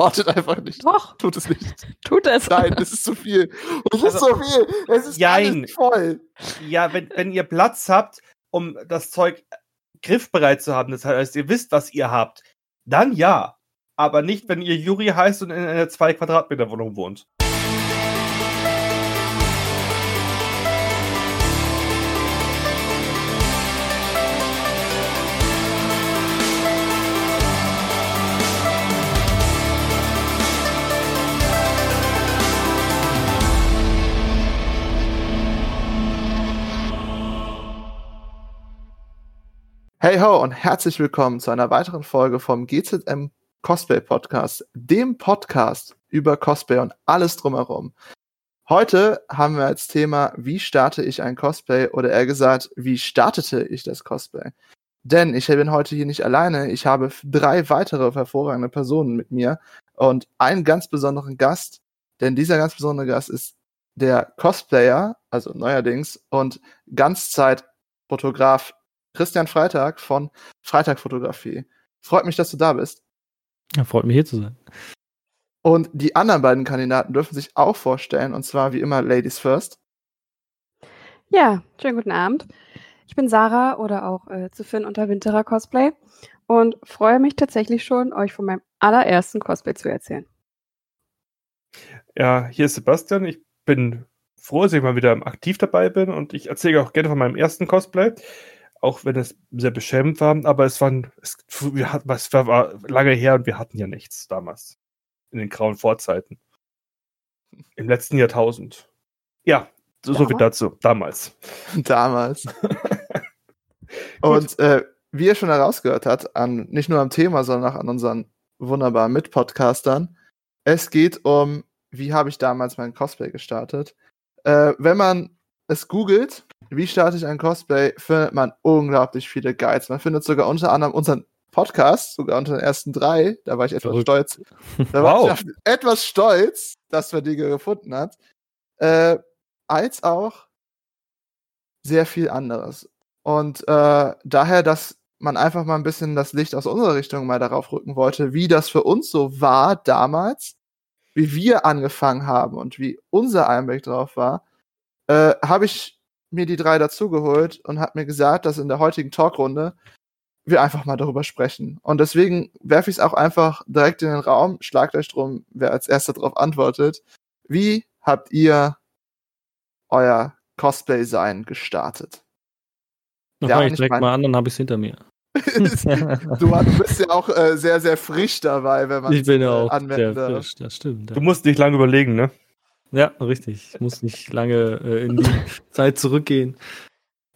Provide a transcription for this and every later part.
Hortet einfach nicht. Doch. Tut es nicht. Tut es. Nein, es ist zu viel. Es ist Also, so viel. Es ist jein. alles voll. Ja, wenn, wenn ihr Platz habt, um das Zeug griffbereit zu haben, das heißt, ihr wisst, was ihr habt, dann ja. Aber nicht, wenn ihr Juri heißt und in einer 2 Quadratmeter Wohnung wohnt. Hey ho und herzlich willkommen zu einer weiteren Folge vom GZM Cosplay Podcast, dem Podcast über Cosplay und alles drumherum. Heute haben wir als Thema, wie starte ich ein Cosplay oder eher gesagt, wie startete ich das Cosplay? Denn ich bin heute hier nicht alleine, ich habe drei weitere hervorragende Personen mit mir und einen ganz besonderen Gast, denn dieser ganz besondere Gast ist der Cosplayer, also neuerdings, und Ganzzeitfotograf Christian Freitag von Freitag Fotografie. Freut mich, dass du da bist. Ja, freut mich hier zu sein. Und die anderen beiden Kandidaten dürfen sich auch vorstellen, und zwar wie immer Ladies First. Ja, schönen guten Abend. Ich bin Sarah oder auch äh, zu finden unter Winterer Cosplay und freue mich tatsächlich schon, euch von meinem allerersten Cosplay zu erzählen. Ja, hier ist Sebastian. Ich bin froh, dass ich mal wieder aktiv dabei bin und ich erzähle auch gerne von meinem ersten Cosplay. Auch wenn es sehr beschämend war, aber es, waren, es, wir hatten, es war, lange her und wir hatten ja nichts damals. In den grauen Vorzeiten. Im letzten Jahrtausend. Ja, so, so viel dazu. Damals. Damals. und äh, wie ihr schon herausgehört habt, an, nicht nur am Thema, sondern auch an unseren wunderbaren Mitpodcastern, es geht um, wie habe ich damals mein Cosplay gestartet. Äh, wenn man es googelt, wie starte ich ein Cosplay, findet man unglaublich viele Guides. Man findet sogar unter anderem unseren Podcast, sogar unter den ersten drei. Da war ich etwas Verrückt. stolz. Da Wow. war ich etwas stolz, dass man die gefunden hat. Äh, als auch sehr viel anderes. Und äh, daher, dass man einfach mal ein bisschen das Licht aus unserer Richtung mal darauf rücken wollte, wie das für uns so war damals, wie wir angefangen haben und wie unser Einblick drauf war, äh, habe ich mir die drei dazugeholt und habe mir gesagt, dass in der heutigen Talkrunde wir einfach mal darüber sprechen. Und deswegen werfe ich es auch einfach direkt in den Raum, schlagt euch drum, wer als erster darauf antwortet. Wie habt ihr euer Cosplay-Sein gestartet? Dann Ja, fange ich direkt mein- mal an, dann habe ich es hinter mir. du, du bist ja auch äh, sehr, sehr frisch dabei, wenn man ich bin äh, ja auch anwenden sehr darf. frisch, das stimmt. Du Ja, musst nicht lange überlegen, ne? Ja richtig. Ich muss nicht lange äh, in die Zeit zurückgehen.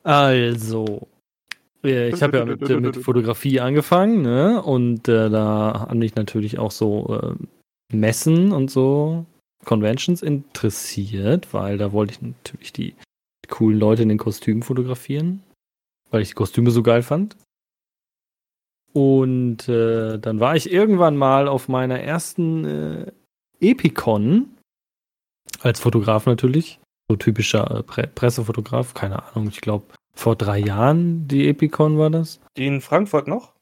Also, äh, ich habe ja mit, äh, mit Fotografie angefangen, ne? Und äh, da haben mich natürlich auch so äh, Messen und so Conventions interessiert, weil da wollte ich natürlich die coolen Leute in den Kostümen fotografieren, weil ich die Kostüme so geil fand. Und äh, dann war ich irgendwann mal auf meiner ersten äh, Epicon als Fotograf natürlich, so typischer äh, Pre Pressefotograf, keine Ahnung, ich glaube vor drei Jahren die Epicon war das. Die in Frankfurt noch?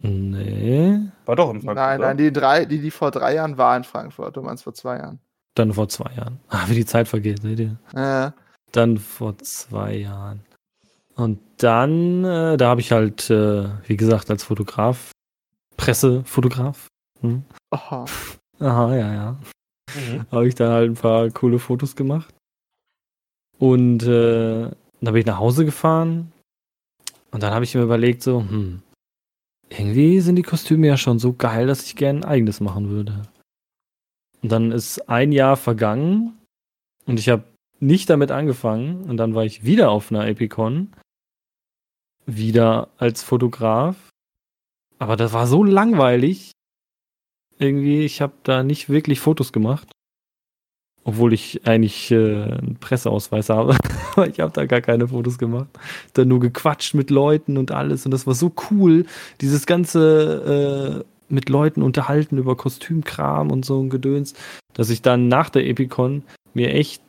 Nee, War doch in Frankfurt. Nein, nein, die drei, die, die vor drei Jahren war in Frankfurt, du meinst vor zwei Jahren. dann vor zwei Jahren. Ah, wie die Zeit vergeht, seht ihr? Äh, Dann vor zwei Jahren. Und dann, äh, da habe ich halt, äh, wie gesagt, als Fotograf, Pressefotograf. Hm? oh, Aha, ja, ja. Mhm. habe ich dann halt ein paar coole Fotos gemacht. Und äh, dann bin ich nach Hause gefahren. Und dann habe ich mir überlegt, so, hm, irgendwie sind die Kostüme ja schon so geil, dass ich gerne ein eigenes machen würde. Und dann ist ein Jahr vergangen und ich habe nicht damit angefangen. Und dann war ich wieder auf einer Epicon. Wieder als Fotograf. Aber das war so langweilig. Irgendwie, ich habe da nicht wirklich Fotos gemacht. Obwohl ich eigentlich äh, einen Presseausweis habe. Ich habe da gar keine Fotos gemacht. Dann nur gequatscht mit Leuten und alles. Und das war so cool. Dieses ganze äh, mit Leuten unterhalten über Kostümkram und so ein Gedöns, dass ich dann nach der Epicon mir echt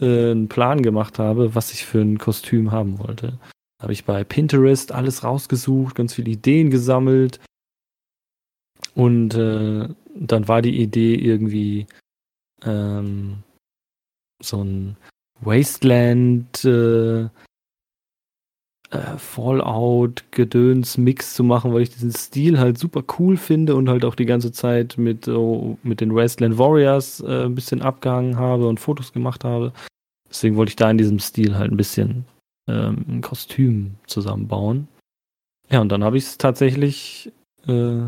äh, einen Plan gemacht habe, was ich für ein Kostüm haben wollte. Habe ich bei Pinterest alles rausgesucht, ganz viele Ideen gesammelt. Und äh, dann war die Idee irgendwie ähm, so ein Wasteland äh, äh, Fallout-Gedöns-Mix zu machen, weil ich diesen Stil halt super cool finde und halt auch die ganze Zeit mit, oh, mit den Wasteland Warriors äh, ein bisschen abgehangen habe und Fotos gemacht habe. Deswegen wollte ich da in diesem Stil halt ein bisschen ähm, ein Kostüm zusammenbauen. Ja, und dann habe ich es tatsächlich äh,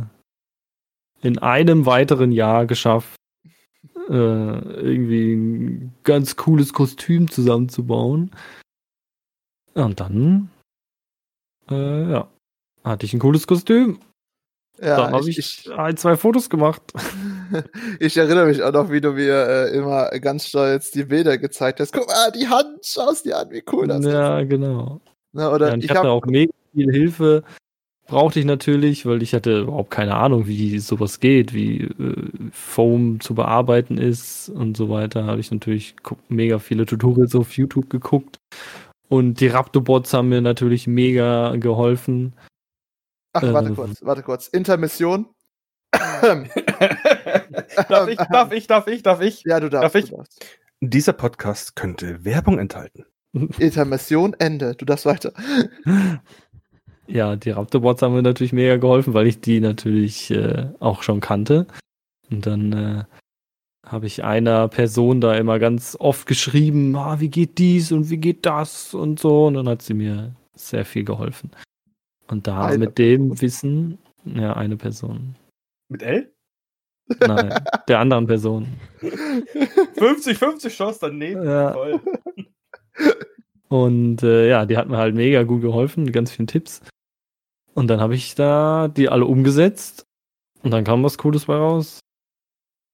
in einem weiteren Jahr geschafft, irgendwie ein ganz cooles Kostüm zusammenzubauen. Und dann äh, ja. Hatte ich ein cooles Kostüm. Ja, Dann habe ich, ich, ein, zwei Fotos gemacht. ich erinnere mich auch noch, wie du mir äh, immer ganz stolz die Bilder gezeigt hast. Guck mal, die Hand, schaust dir an, wie cool das ja, ist. Ja, genau. Na, oder ja, ich, ich hatte hab, auch mega viel Hilfe. Brauchte ich natürlich, weil ich hatte überhaupt keine Ahnung, wie sowas geht, wie äh, Foam zu bearbeiten ist und so weiter. Habe ich natürlich mega viele Tutorials auf YouTube geguckt und die Raptobots haben mir natürlich mega geholfen. Ach, warte ähm, kurz, warte kurz. Intermission. darf ich, darf ich, darf ich, darf ich? Ja, du darfst. Darf ich? Du darfst. Dieser Podcast könnte Werbung enthalten. Intermission, Ende. Du darfst weiter. Ja, die Raptorbots haben mir natürlich mega geholfen, weil ich die natürlich äh, auch schon kannte. Und dann äh, habe ich einer Person da immer ganz oft geschrieben, ah, wie geht dies und wie geht das und so. Und dann hat sie mir sehr viel geholfen. Und da eine mit dem Person. Wissen, ja, eine Person. Mit L? Nein, der anderen Person. 50-50 Chance daneben. Ja. Toll. Und äh, ja, die hat mir halt mega gut geholfen, mit ganz vielen Tipps. Und dann habe ich da die alle umgesetzt. Und dann kam was Cooles bei raus.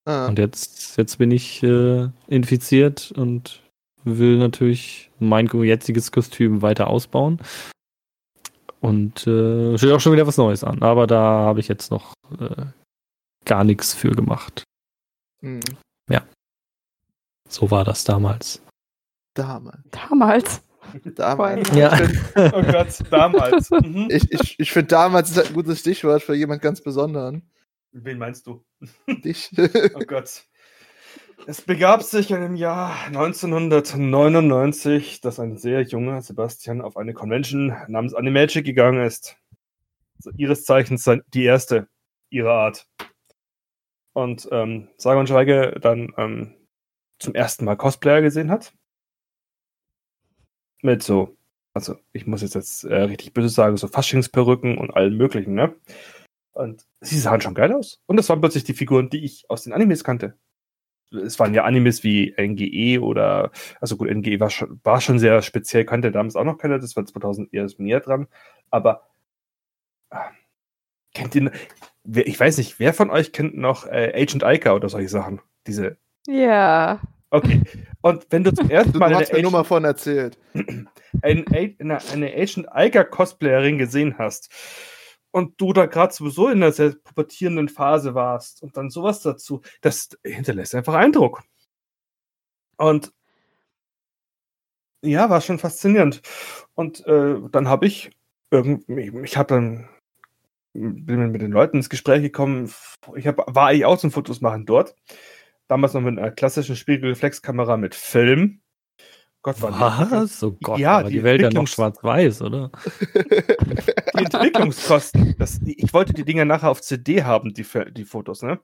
Ah. Und jetzt, jetzt bin ich äh, infiziert und will natürlich mein jetziges Kostüm weiter ausbauen. Und äh, steht auch schon wieder was Neues an. Aber da habe ich jetzt noch äh, gar nichts für gemacht. Mhm. Ja. So war das damals. Damals. Damals. Damals. Ja. oh Gott, damals. Mhm. Ich, ich, ich finde, damals ist halt ein gutes Stichwort für jemand ganz Besonderen. Wen meinst du? Dich. oh Gott. Es begab sich in dem Jahr 1999, dass ein sehr junger Sebastian auf eine Convention namens Animagic gegangen ist. Also ihres Zeichens die erste ihrer Art. Und ähm, sage und schweige dann ähm, zum ersten Mal Cosplayer gesehen hat. Mit so, also ich muss jetzt, jetzt äh, richtig böse sagen, so Faschingsperücken und allem möglichen, ne? Und sie sahen schon geil aus. Und das waren plötzlich die Figuren, die ich aus den Animes kannte. Es waren ja Animes wie NGE oder, also gut, NGE war schon, war schon sehr speziell, kannte damals auch noch keiner, das war 2000 eher näher dran. Aber äh, kennt ihr, ich weiß nicht, wer von euch kennt noch äh, Agent Ica oder solche Sachen? Diese. Ja. Okay. Und wenn du zum ersten Mal. Du hast mir nur mal von erzählt. Eine, eine, eine Agent Ica Cosplayerin gesehen hast und du da gerade sowieso in einer sehr pubertierenden Phase warst und dann sowas dazu, das hinterlässt einfach Eindruck. Und ja, war schon faszinierend. Und äh, dann habe ich irgendwie, ich habe dann bin mit den Leuten ins Gespräch gekommen. Ich hab, war eigentlich auch zum Fotos machen dort. Damals noch mit einer klassischen Spiegelreflexkamera mit Film. Gott, war Was? Oh Gott, ja, die, die Welt ja noch schwarz-weiß, oder? die Entwicklungskosten. Das, ich wollte die Dinger nachher auf CD haben, die, die Fotos, ne?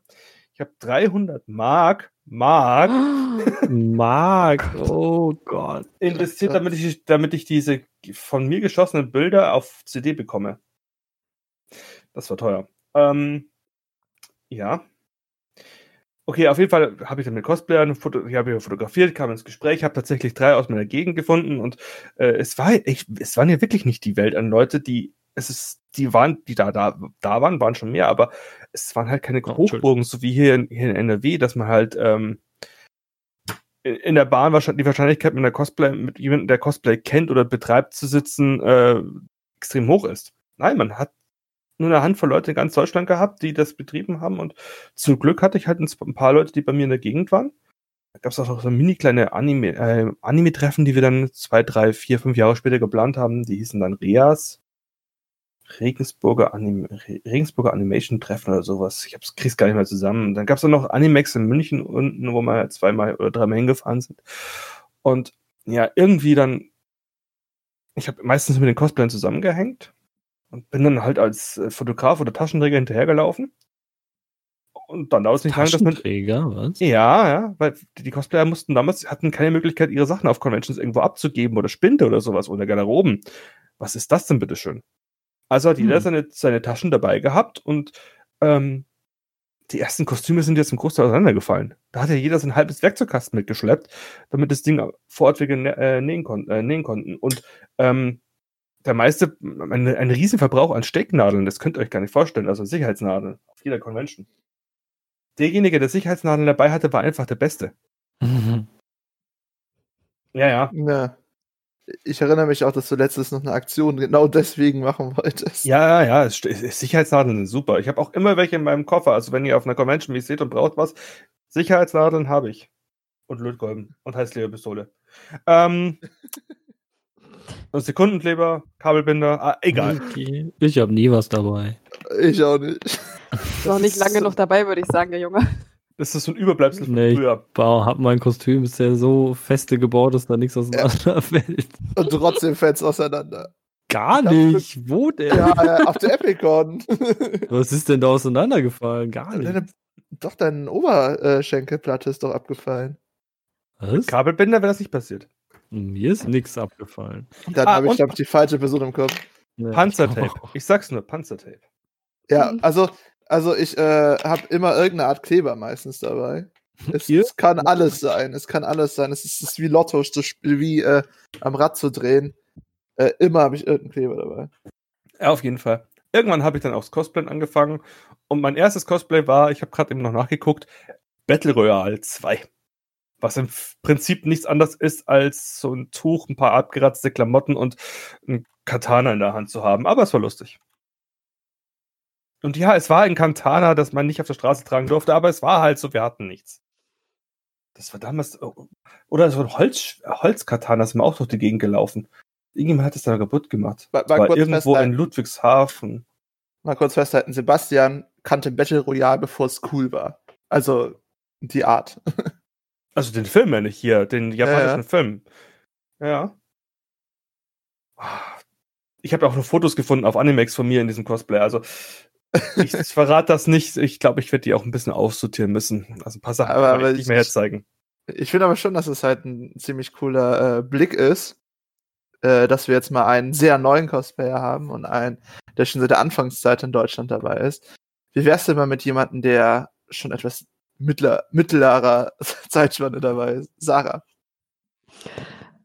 Ich habe 300 Mark, Mark, Mark, oh Gott, investiert, damit ich, damit ich diese von mir geschossenen Bilder auf CD bekomme. Das war teuer. Ähm, ja, Okay, auf jeden Fall habe ich dann mit Cosplayern, ich habe hier fotografiert, kam ins Gespräch, habe tatsächlich drei aus meiner Gegend gefunden und äh, es war ich, es waren ja wirklich nicht die Welt an Leute, die es ist, die waren, die da, da, da waren, waren schon mehr, aber es waren halt keine oh, Hochburgen, so wie hier in, hier in NRW, dass man halt ähm, in der Bahn wahrscheinlich die Wahrscheinlichkeit mit einer Cosplay, mit jemandem, der Cosplay kennt oder betreibt, zu sitzen, äh, extrem hoch ist. Nein, man hat nur eine Handvoll Leute in ganz Deutschland gehabt, die das betrieben haben. Und zum Glück hatte ich halt ein paar Leute, die bei mir in der Gegend waren. Da gab es auch so mini kleine Anime, äh, Anime-Treffen, die wir dann zwei, drei, vier, fünf Jahre später geplant haben. Die hießen dann Reas. Regensburger, Anim Re- Regensburger Animation Treffen oder sowas. Ich hab's, krieg's gar nicht mehr zusammen. Dann gab's dann noch Animex in München unten, wo wir zweimal oder dreimal hingefahren sind. Und ja, irgendwie dann, ich habe meistens mit den Cosplayern zusammengehängt und bin dann halt als äh, Fotograf oder Taschenträger hinterhergelaufen. Und dann dauert es nicht lange, dass man. Taschenträger, was? Ja, ja, weil die Cosplayer mussten damals, hatten keine Möglichkeit, ihre Sachen auf Conventions irgendwo abzugeben oder Spinde oder sowas oder Garderoben. Was ist das denn bitteschön? Also hat jeder Hm. seine, seine Taschen dabei gehabt und ähm, die ersten Kostüme sind jetzt im Großteil auseinandergefallen. Da hat ja jeder sein halbes Werkzeugkasten mitgeschleppt, damit das Ding vor Ort nä äh, nähen, kon äh, nähen konnten. Und ähm, der meiste, ein, ein Riesenverbrauch an Stecknadeln, das könnt ihr euch gar nicht vorstellen, also Sicherheitsnadeln auf jeder Convention. Derjenige, der Sicherheitsnadeln dabei hatte, war einfach der Beste. Mhm. Ja, ja. Ja. Ich erinnere mich auch, dass du letztens noch eine Aktion genau deswegen machen wolltest. Ja, ja, ja, Sicherheitsnadeln sind super. Ich habe auch immer welche in meinem Koffer. Also wenn ihr auf einer Convention mich seht und braucht was, Sicherheitsnadeln habe ich. Und Lötkolben und Heißklebepistole. Ähm, Sekundenkleber, Kabelbinder, ah, egal. Okay. Ich habe nie was dabei. Ich auch nicht. Noch nicht lange noch dabei, würde ich sagen, der Junge. Das ist so ein Überbleibsel von Nee, ich früher. Bau, hab mein Kostüm ist ja so feste gebaut, dass da nichts auseinanderfällt. Und trotzdem fällt's auseinander. Gar Das- nicht. Wo denn? Ja, auf der Epicon. Was ist denn da auseinandergefallen? Gar nicht. Deine, doch, deine Oberschenkelplatte ist doch abgefallen. Was? Kabelbinder wäre das nicht passiert. Mir ist nichts abgefallen. Dann Ah, habe ich, glaube ich, die falsche Person im Kopf. Ja, Panzertape. ich sag's nur, Panzertape. Ja, Mhm. also, also ich äh, habe immer irgendeine Art Kleber meistens dabei. Es, es kann alles sein. Es kann alles sein. Es ist, es ist wie Lotto zu spielen, wie äh, am Rad zu drehen. Äh, immer habe ich irgendeinen Kleber dabei. Ja, auf jeden Fall. Irgendwann habe ich dann aufs Cosplay angefangen und mein erstes Cosplay war, ich habe gerade eben noch nachgeguckt, Battle Royale 2. Was im Prinzip nichts anderes ist, als so ein Tuch, ein paar abgeratzte Klamotten und ein Katana in der Hand zu haben. Aber es war lustig. Und ja, es war ein Katana, das man nicht auf der Straße tragen durfte, aber es war halt so, wir hatten nichts. Das war damals, oh, oder so ein Holz, Holzkatana ist mir auch durch die Gegend gelaufen. Irgendjemand hat es dann kaputt gemacht. Mal war kurz irgendwo festhalten. in Ludwigshafen. Mal kurz festhalten: Sebastian kannte Battle Royale, bevor es cool war. Also die Art. Also den Film meine ich hier, den japanischen ja. Film. Ja. Ich habe auch noch Fotos gefunden auf Animex von mir in diesem Cosplay. Also ich, ich verrate das nicht. Ich glaube, ich werde die auch ein bisschen aussortieren müssen. Also ein paar Sachen Aber- aber ich nicht mehr ich- herzeigen. Ich finde aber schon, dass es halt ein ziemlich cooler äh, Blick ist, äh, dass wir jetzt mal einen sehr neuen Cosplayer haben und einen, der schon seit der Anfangszeit in Deutschland dabei ist. Wie wär's denn mal mit jemandem, der schon etwas mittler, mittlerer Zeitspanne dabei? Sarah.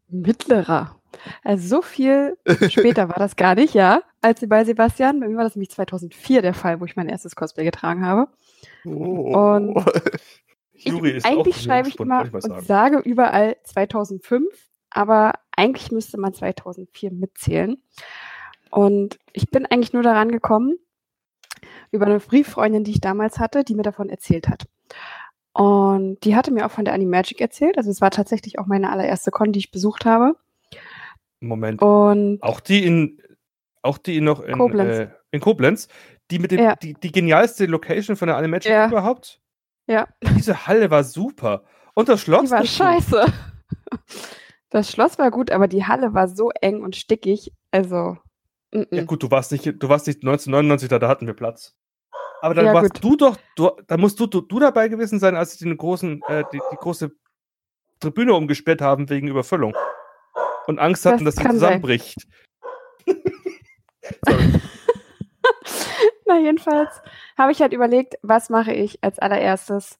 Mittlerer. Also so viel später war das gar nicht, ja, als bei Sebastian. Bei mir war das nämlich 2004 der Fall, wo ich mein erstes Cosplay getragen habe. Oh. Und- Juri ich, ist auch eigentlich ein schreibe ich immer ich und sage überall 2005, aber eigentlich müsste man 2004 mitzählen. Und ich bin eigentlich nur daran gekommen, über eine Brieffreundin, die ich damals hatte, die mir davon erzählt hat. Und die hatte mir auch von der Animagic erzählt. Also es war tatsächlich auch meine allererste Con, die ich besucht habe. Moment. Und Auch die in, auch die noch in Koblenz. Äh, in Koblenz, die mit dem, Ja. die, die genialste Location von der Animagic Ja. überhaupt. ja, Diese Halle war super. Und das Schloss. die war scheiße. Das Schloss war gut, aber die Halle war so eng und stickig. Also, mm, Ja mm. gut, du warst nicht, du warst nicht 1999 da, da hatten wir Platz. Aber dann Ja, warst gut. du doch, du, da musst du, du, du dabei gewesen sein, als sie den großen, äh, die, die große Tribüne umgesperrt haben wegen Überfüllung. Und Angst hatten, Das dass sie zusammenbricht. Na, jedenfalls habe ich halt überlegt, was mache ich als allererstes.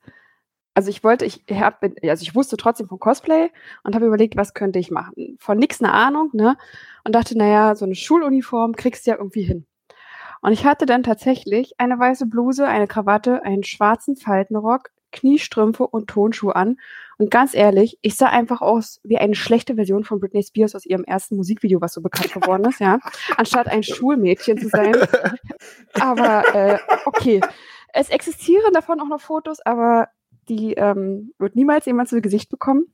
Also ich wollte, ich hab, also ich wusste trotzdem von Cosplay und habe überlegt, was könnte ich machen. Von nix eine Ahnung, ne? Und dachte, naja, so eine Schuluniform kriegst du ja irgendwie hin. Und ich hatte dann tatsächlich eine weiße Bluse, eine Krawatte, einen schwarzen Faltenrock, Kniestrümpfe und Tonschuhe an. Und ganz ehrlich, ich sah einfach aus wie eine schlechte Version von Britney Spears aus ihrem ersten Musikvideo, was so bekannt geworden ist, ja. Anstatt ein Schulmädchen zu sein. Aber äh, okay. Es existieren davon auch noch Fotos, aber die ähm, wird niemals jemand zu Gesicht bekommen.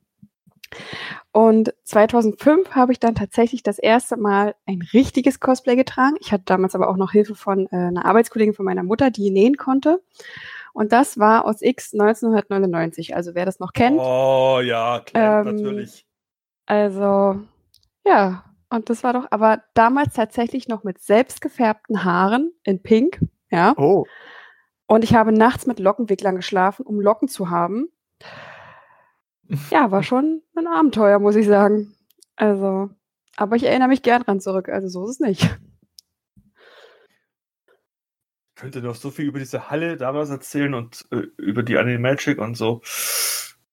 Und 2005 habe ich dann tatsächlich das erste Mal ein richtiges Cosplay getragen. Ich hatte damals aber auch noch Hilfe von äh, einer Arbeitskollegin von meiner Mutter, die nähen konnte. Und das war aus X 1999. Also wer das noch kennt. Oh ja, klar, Ähm, natürlich. Also ja, und das war doch aber damals tatsächlich noch mit selbstgefärbten Haaren in Pink. Ja. Oh. Und ich habe nachts mit Lockenwicklern geschlafen, um Locken zu haben. Ja, war schon ein Abenteuer, muss ich sagen. Also, aber ich erinnere mich gern dran zurück. Also so ist es nicht. Ich könnte noch so viel über diese Halle damals erzählen und äh, über die Animagic und so.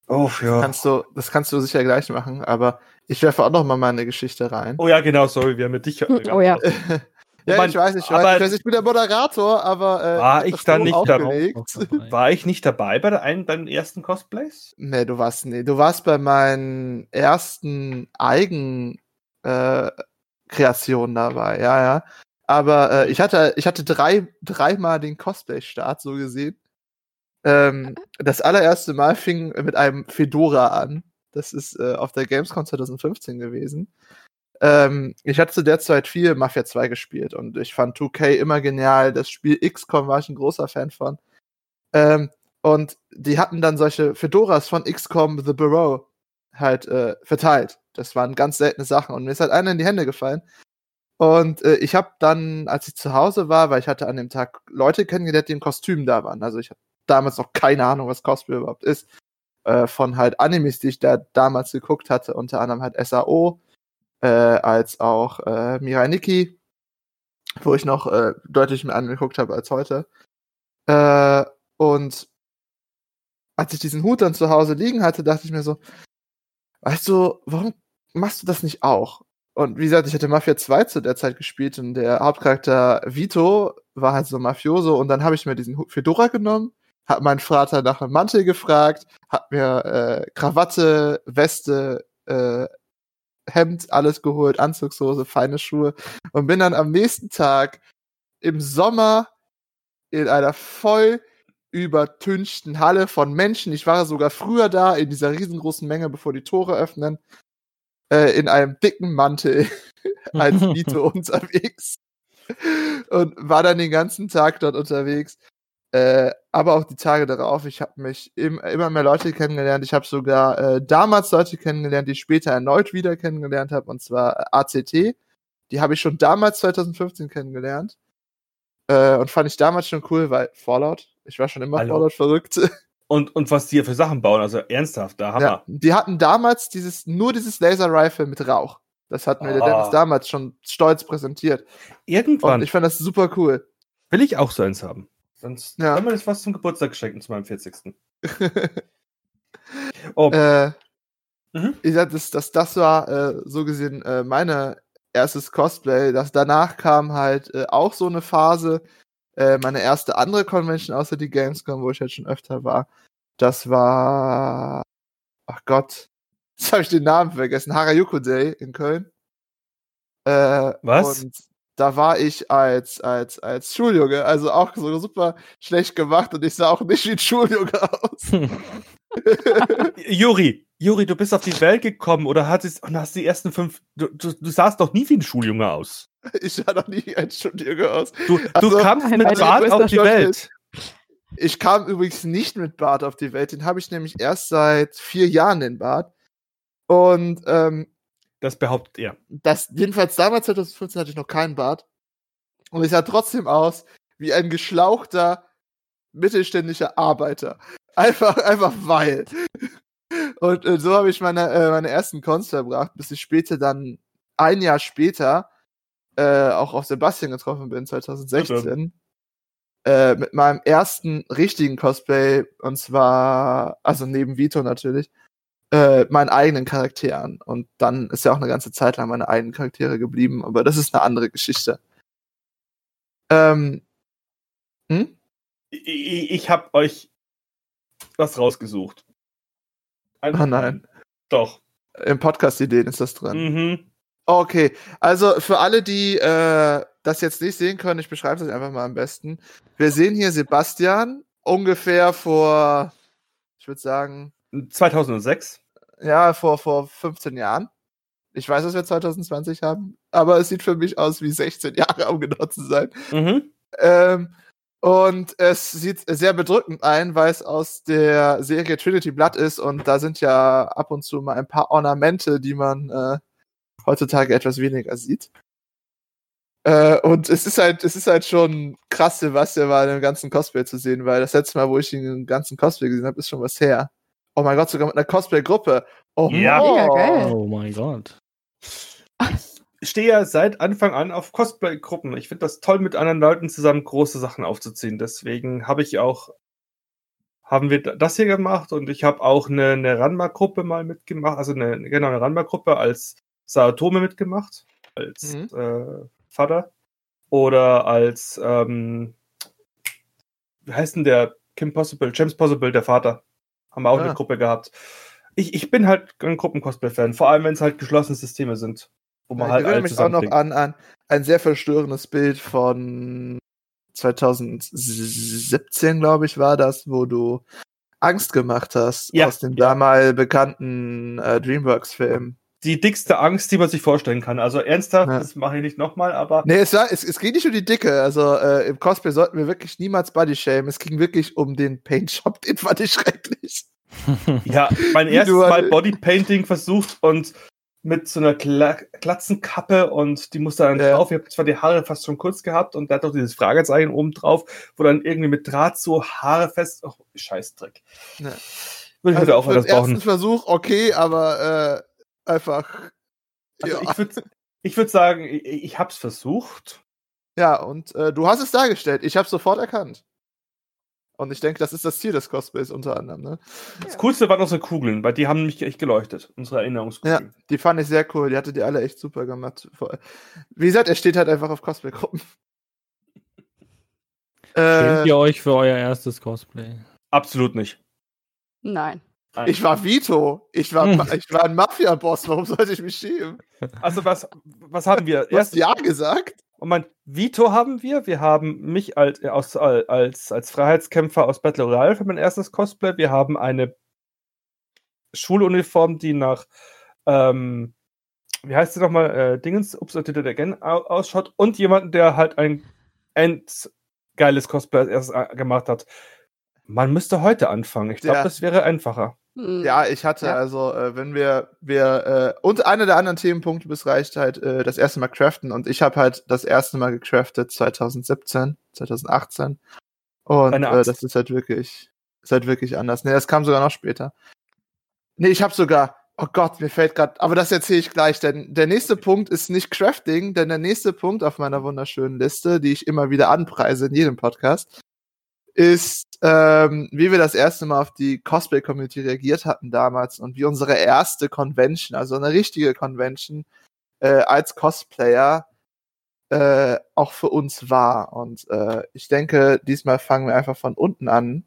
Oh, ja. Kannst du, das kannst du sicher gleich machen, aber ich werfe auch noch mal meine Geschichte rein. Oh ja, genau, sorry, wir haben mit dich. Oh ja. ja, Mann, ich weiß, ich aber- weiß, ich weiß, ich bin der Moderator, aber äh, War ich da nicht aufgelegt. War ich nicht dabei bei, der einen, bei den ersten Cosplays? Nee, du warst nee, du warst bei meinen ersten Eigen äh, Kreationen dabei, ja, ja. Aber äh, ich hatte, ich hatte drei, dreimal den Cosplay-Start, so gesehen. Ähm, das allererste Mal fing mit einem Fedora an. Das ist äh, auf der Gamescom 2015 gewesen. Ähm, ich hatte zu der Zeit viel Mafia 2 gespielt und ich fand 2K immer genial. Das Spiel XCOM war ich ein großer Fan von. Ähm, und die hatten dann solche Fedoras von XCOM The Bureau halt äh, verteilt. Das waren ganz seltene Sachen und mir ist halt einer in die Hände gefallen. Und äh, ich habe dann, als ich zu Hause war, weil ich hatte an dem Tag Leute kennengelernt, die im Kostüm da waren. Also ich habe damals noch keine Ahnung, was Cosplay überhaupt ist. Äh, von halt Animes, die ich da damals geguckt hatte, unter anderem halt SAO, äh, als auch äh, Mirai Nikki, wo ich noch äh, deutlich mehr angeguckt habe als heute. Äh, und als ich diesen Hut dann zu Hause liegen hatte, dachte ich mir so, weißt du, warum machst du das nicht auch? Und wie gesagt, ich hatte Mafia 2 zu der Zeit gespielt und der Hauptcharakter Vito war halt so Mafioso und dann habe ich mir diesen Hut Fedora genommen, hab meinen Vater nach einem Mantel gefragt, hab mir äh, Krawatte, Weste, äh, Hemd, alles geholt, Anzugshose, feine Schuhe und bin dann am nächsten Tag im Sommer in einer voll übertünchten Halle von Menschen. Ich war sogar früher da, in dieser riesengroßen Menge, bevor die Tore öffnen, äh, in einem dicken Mantel als Vito unterwegs. Und war dann den ganzen Tag dort unterwegs. Äh, aber auch die Tage darauf, ich habe mich im, immer mehr Leute kennengelernt. Ich habe sogar äh, damals Leute kennengelernt, die ich später erneut wieder kennengelernt habe, und zwar äh, ACT. Die habe ich schon damals 2015 kennengelernt. Äh, und fand ich damals schon cool, weil Fallout, ich war schon immer Hallo. Fallout verrückt. Und, und was die hier für Sachen bauen, also ernsthaft, da Hammer. Ja, die hatten damals dieses, nur dieses Laser Rifle mit Rauch. Das hat mir der Ah. Dennis damals schon stolz präsentiert. Und Irgendwann ich fand das super cool. will ich auch so eins haben. Sonst Ja. kann man das was zum Geburtstag schenken, zu meinem 40. Oh, äh, Mhm. Ich sag, das, das, das war äh, so gesehen äh, meine erstes Cosplay. Das danach kam halt äh, auch so eine Phase. Äh, meine erste andere Convention außer die Gamescom, wo ich halt schon öfter war. Das war, ach Gott, jetzt habe ich den Namen vergessen. Harajuku Day in Köln. Äh, Was? Und da war ich als, als, als Schuljunge, also auch so super schlecht gemacht und ich sah auch nicht wie ein Schuljunge aus. Juri, Juri, du bist auf die Welt gekommen oder hattest, und hast die ersten fünf. Du, du, du sahst doch nie wie ein Schuljunge aus. Ich sah noch nie wie ein Schuljunge aus. Du, du Also, kamst mit also, Bart auf die doch Welt. Ich kam übrigens nicht mit Bart auf die Welt. Den habe ich nämlich erst seit vier Jahren, den Bart. Und ähm, Das behauptet er. das, jedenfalls damals 2015 hatte ich noch keinen Bart. Und ich sah trotzdem aus wie ein geschlauchter mittelständischer Arbeiter. Einfach, einfach weil. Und äh, so habe ich meine, äh, meine ersten Cons verbracht, bis ich später dann, ein Jahr später, äh, auch auf Sebastian getroffen bin, 2016. Äh, mit meinem ersten richtigen Cosplay, und zwar, also neben Vito natürlich, äh, meinen eigenen Charakteren. Und dann ist ja auch eine ganze Zeit lang meine eigenen Charaktere geblieben, aber das ist eine andere Geschichte. Ähm, hm? Ich, ich, habe euch was rausgesucht. Ein- Oh nein. Doch. Im Podcast-Ideen ist das drin. Mhm. Okay, also für alle, die äh, das jetzt nicht sehen können, ich beschreibe es euch einfach mal am besten. Wir sehen hier Sebastian ungefähr vor, ich würde sagen, 2006. ja, vor, vor 15 Jahren. Ich weiß, dass wir 2020 haben, aber es sieht für mich aus wie 16 Jahre, um genau zu sein. Mhm. Ähm, und es sieht sehr bedrückend ein, weil es aus der Serie Trinity Blood ist und da sind ja ab und zu mal ein paar Ornamente, die man äh, heutzutage etwas weniger sieht. Äh, und es ist halt, es ist halt schon krass, Sebastian mal in dem ganzen Cosplay zu sehen, weil das letzte Mal, wo ich ihn im ganzen Cosplay gesehen habe, ist schon was her. Oh mein Gott, sogar mit einer Cosplay-Gruppe. Oh, Ja. Mega. Oh mein Gott. Ich stehe ja seit Anfang an auf Cosplay-Gruppen. Ich finde das toll, mit anderen Leuten zusammen große Sachen aufzuziehen. Deswegen habe ich auch, haben wir das hier gemacht und ich habe auch eine, eine Ranma-Gruppe mal mitgemacht, also eine, genau, eine Ranma-Gruppe als Saotome mitgemacht, als Mhm. äh, Vater. Oder als, ähm, wie heißt denn der Kim Possible, James Possible, der Vater. Haben wir auch Ah. eine Gruppe gehabt. Ich, ich bin halt ein Gruppen-Cosplay-Fan, vor allem wenn es halt geschlossene Systeme sind. Wo man ich halt erinnere alle mich auch noch an, an ein sehr verstörendes Bild von 2017, glaube ich, war das, wo du Angst gemacht hast Ja, aus dem ja. damals bekannten äh, Dreamworks-Film. Die dickste Angst, die man sich vorstellen kann. Also ernsthaft, Ja. das mache ich nicht nochmal, aber Nee, es, war, es, es ging nicht um die Dicke. Also äh, im Cosplay sollten wir wirklich niemals Body shame. Es ging wirklich um den Paint Shop, den fand ich schrecklich. ja, mein erstes Mal halt- Bodypainting versucht und mit so einer Kla Glatzenkappe und die musste dann Ja. drauf. Ich habe zwar die Haare fast schon kurz gehabt und da hat doch dieses Fragezeichen oben drauf, wo dann irgendwie mit Draht so Haare fest. Oh, Scheißdreck. Ja. Würde ich Also heute auch für den ersten brauchen. Versuch okay, aber äh, einfach. Also ja. ich würde ich würd sagen, ich, ich habe es versucht. ja, und äh, du hast es dargestellt. Ich habe sofort erkannt. Und ich denke, das ist das Ziel des Cosplays unter anderem. Ne? Das Coolste waren unsere Kugeln, weil die haben mich echt geleuchtet. Unsere Ja, Erinnerungskugeln. die fand ich sehr cool. Die hatte die alle echt super gemacht. Wie gesagt, er steht halt einfach auf Cosplay-Gruppen. Schämt äh, ihr euch für euer erstes Cosplay? Absolut nicht. Nein. Nein. ich war Vito. Ich war, Hm. ich war ein Mafia-Boss. Warum sollte ich mich schämen? Also was, was haben wir? Du hast Ja gesagt? Und mein Vito haben wir. Wir haben mich als, äh, aus, als, als Freiheitskämpfer aus Battle Royale für mein erstes Cosplay. Wir haben eine Schuluniform, die nach, ähm, wie heißt sie nochmal, äh, Dingens, Ups, did it again, au- ausschaut. Und jemanden, der halt ein endgeiles Cosplay als erstes äh, gemacht hat. Man müsste heute anfangen. Ich glaube, Ja. das wäre einfacher. Hm. Ja, ich hatte Ja. also, äh, wenn wir, wir, äh, und einer der anderen Themenpunkte besreicht halt äh, das erste Mal craften und ich habe halt das erste Mal gecraftet 2017, 2018 und äh, das ist halt wirklich, ist halt wirklich anders. Nee, das kam sogar noch später. Nee, ich habe sogar, oh Gott, mir fällt gerade, aber das erzähle ich gleich, denn der nächste Punkt ist nicht Crafting, denn der nächste Punkt auf meiner wunderschönen Liste, die ich immer wieder anpreise in jedem Podcast, ist, ähm, wie wir das erste Mal auf die Cosplay-Community reagiert hatten damals und wie unsere erste Convention, also eine richtige Convention, äh, als Cosplayer äh, auch für uns war. Und äh, ich denke, diesmal fangen wir einfach von unten an.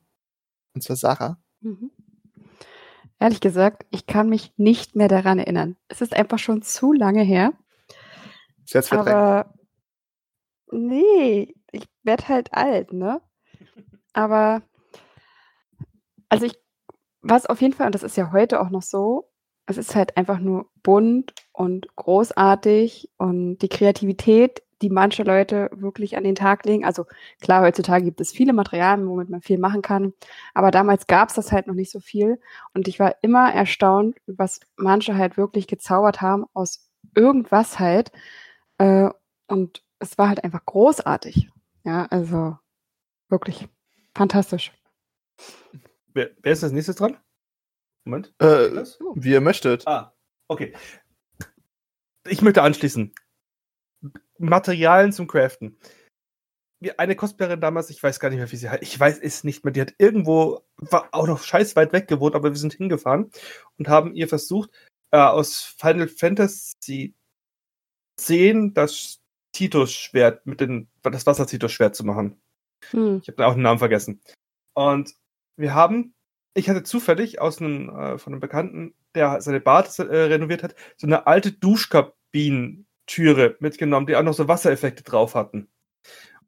Und zwar Sarah. Mhm. Ehrlich gesagt, ich kann mich nicht mehr daran erinnern. Es ist einfach schon zu lange her. Ist jetzt verdrängt. Aber nee, ich werde halt alt, ne? Aber also ich, was auf jeden Fall, und das ist ja heute auch noch so, es ist halt einfach nur bunt und großartig und die Kreativität, die manche Leute wirklich an den Tag legen. Also klar, heutzutage gibt es viele Materialien, womit man viel machen kann, aber damals gab es das halt noch nicht so viel und ich war immer erstaunt, was manche halt wirklich gezaubert haben aus irgendwas halt. Äh, und es war halt einfach großartig. Ja, also wirklich fantastisch. Wer, wer ist als nächstes dran? Moment. Äh, Das? wie ihr möchtet. Ah, okay. Ich möchte anschließen. Materialien zum Craften. Eine Cosplayerin damals, ich weiß gar nicht mehr, wie sie heißt, ich weiß es nicht mehr, die hat irgendwo, war auch noch scheiß weit weg gewohnt, aber wir sind hingefahren und haben ihr versucht, äh, aus Final Fantasy 10 das Titus-Schwert mit den, das Wasser-Titus-Schwert zu machen. Hm. Ich habe auch den Namen vergessen. Und wir haben, ich hatte zufällig aus einem, äh, von einem Bekannten, der seine Bad äh, renoviert hat, so eine alte Duschkabinentüre mitgenommen, die auch noch so Wassereffekte drauf hatten.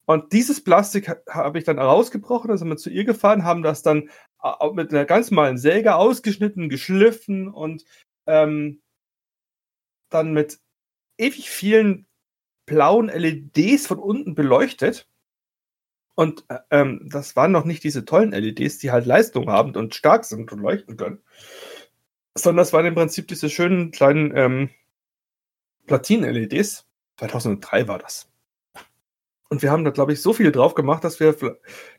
Und dieses Plastik ha- habe ich dann rausgebrochen, da sind wir zu ihr gefahren, haben das dann au- mit einer ganz normalen Säge ausgeschnitten, geschliffen und ähm, dann mit ewig vielen blauen LEDs von unten beleuchtet. Und äh, ähm, das waren noch nicht diese tollen LEDs, die halt Leistung haben und stark sind und leuchten können, sondern das waren im Prinzip diese schönen kleinen ähm, Platinen-LEDs. 2003 war das. Und wir haben da, glaube ich, so viel drauf gemacht, dass wir,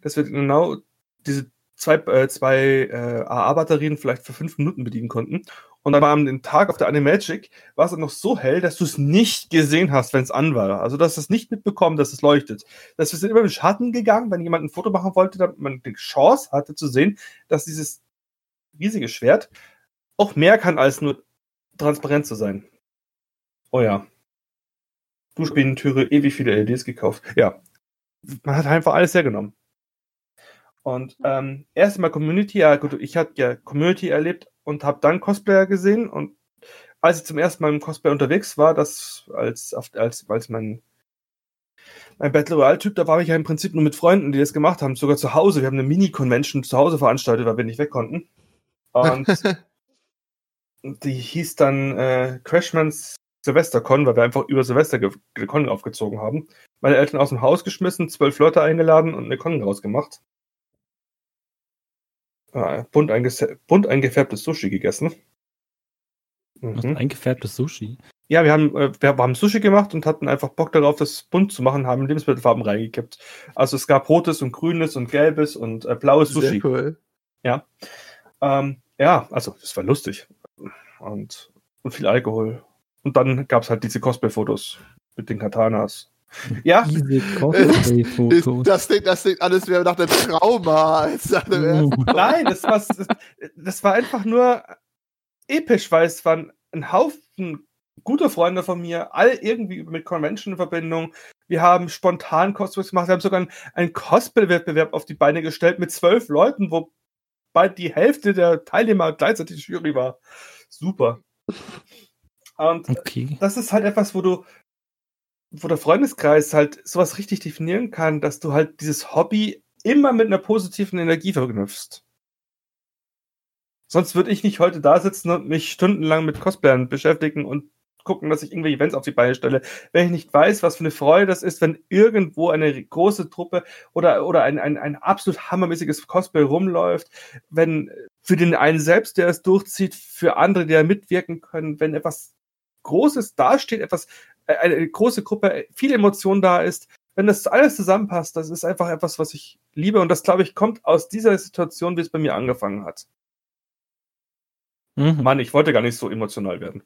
dass wir genau diese zwei, äh, zwei äh, AA-Batterien vielleicht für fünf Minuten bedienen konnten. Und dann war am Tag auf der Animagic war es dann noch so hell, dass du es nicht gesehen hast, wenn es an war. Also dass es nicht mitbekommen, dass es leuchtet. Dass wir sind immer im Schatten gegangen, wenn jemand ein Foto machen wollte, damit man die Chance hatte zu sehen, dass dieses riesige Schwert auch mehr kann als nur transparent zu sein. Oh ja. Duschbinentüre, ewig viele LEDs gekauft. Ja. Man hat einfach alles hergenommen. Und ähm, erst mal Community, ja gut, ich hatte ja Community erlebt und habe dann Cosplayer gesehen und als ich zum ersten Mal im Cosplay unterwegs war, das als als als mein mein Battle Royale Typ, da war ich ja im Prinzip nur mit Freunden, die das gemacht haben, sogar zu Hause. Wir haben eine Mini Convention zu Hause veranstaltet, weil wir nicht weg konnten. Und die hieß dann äh, Crashmans SilvesterCon, weil wir einfach über Silvester Con aufgezogen haben. Meine Eltern aus dem Haus geschmissen, zwölf Leute eingeladen und eine Con draus Äh, bunt, bunt eingefärbtes Sushi gegessen. Mhm. eingefärbtes Sushi. Ja, wir haben, äh, wir haben Sushi gemacht und hatten einfach Bock darauf, das bunt zu machen, haben Lebensmittelfarben reingekippt. Also es gab rotes und grünes und gelbes und äh, blaues Sushi. Sehr cool. Ähm, ja, also es war lustig. Und, und viel Alkohol. Und dann gab es halt diese Cosplay-Fotos mit den Katanas. Ja, Cosplay-Fotos. das, klingt, das klingt alles mehr nach einem Trauma als nach einem ersten. nein, das war, das war einfach nur episch, weil es waren ein Haufen guter Freunde von mir, all irgendwie mit Convention in Verbindung. Wir haben spontan Cosplays gemacht, wir haben sogar einen, einen Cosplay-Wettbewerb auf die Beine gestellt mit zwölf Leuten, wobei die Hälfte der Teilnehmer gleichzeitig Jury war. Super. Und Okay. das ist halt etwas, wo du, wo der Freundeskreis halt sowas richtig definieren kann, dass du halt dieses Hobby immer mit einer positiven Energie verknüpfst. Sonst würde ich nicht heute da sitzen und mich stundenlang mit Cosplayern beschäftigen und gucken, dass ich irgendwelche Events auf die Beine stelle. Wenn ich nicht weiß, was für eine Freude das ist, wenn irgendwo eine große Truppe oder, oder ein, ein, ein absolut hammermäßiges Cosplay rumläuft, wenn für den einen selbst, der es durchzieht, für andere, die da mitwirken können, wenn etwas Großes dasteht, etwas, eine große Gruppe, viel Emotion da ist, wenn das alles zusammenpasst, das ist einfach etwas, was ich liebe und das, glaube ich, kommt aus dieser Situation, wie es bei mir angefangen hat. Mhm. Mann, ich wollte gar nicht so emotional werden.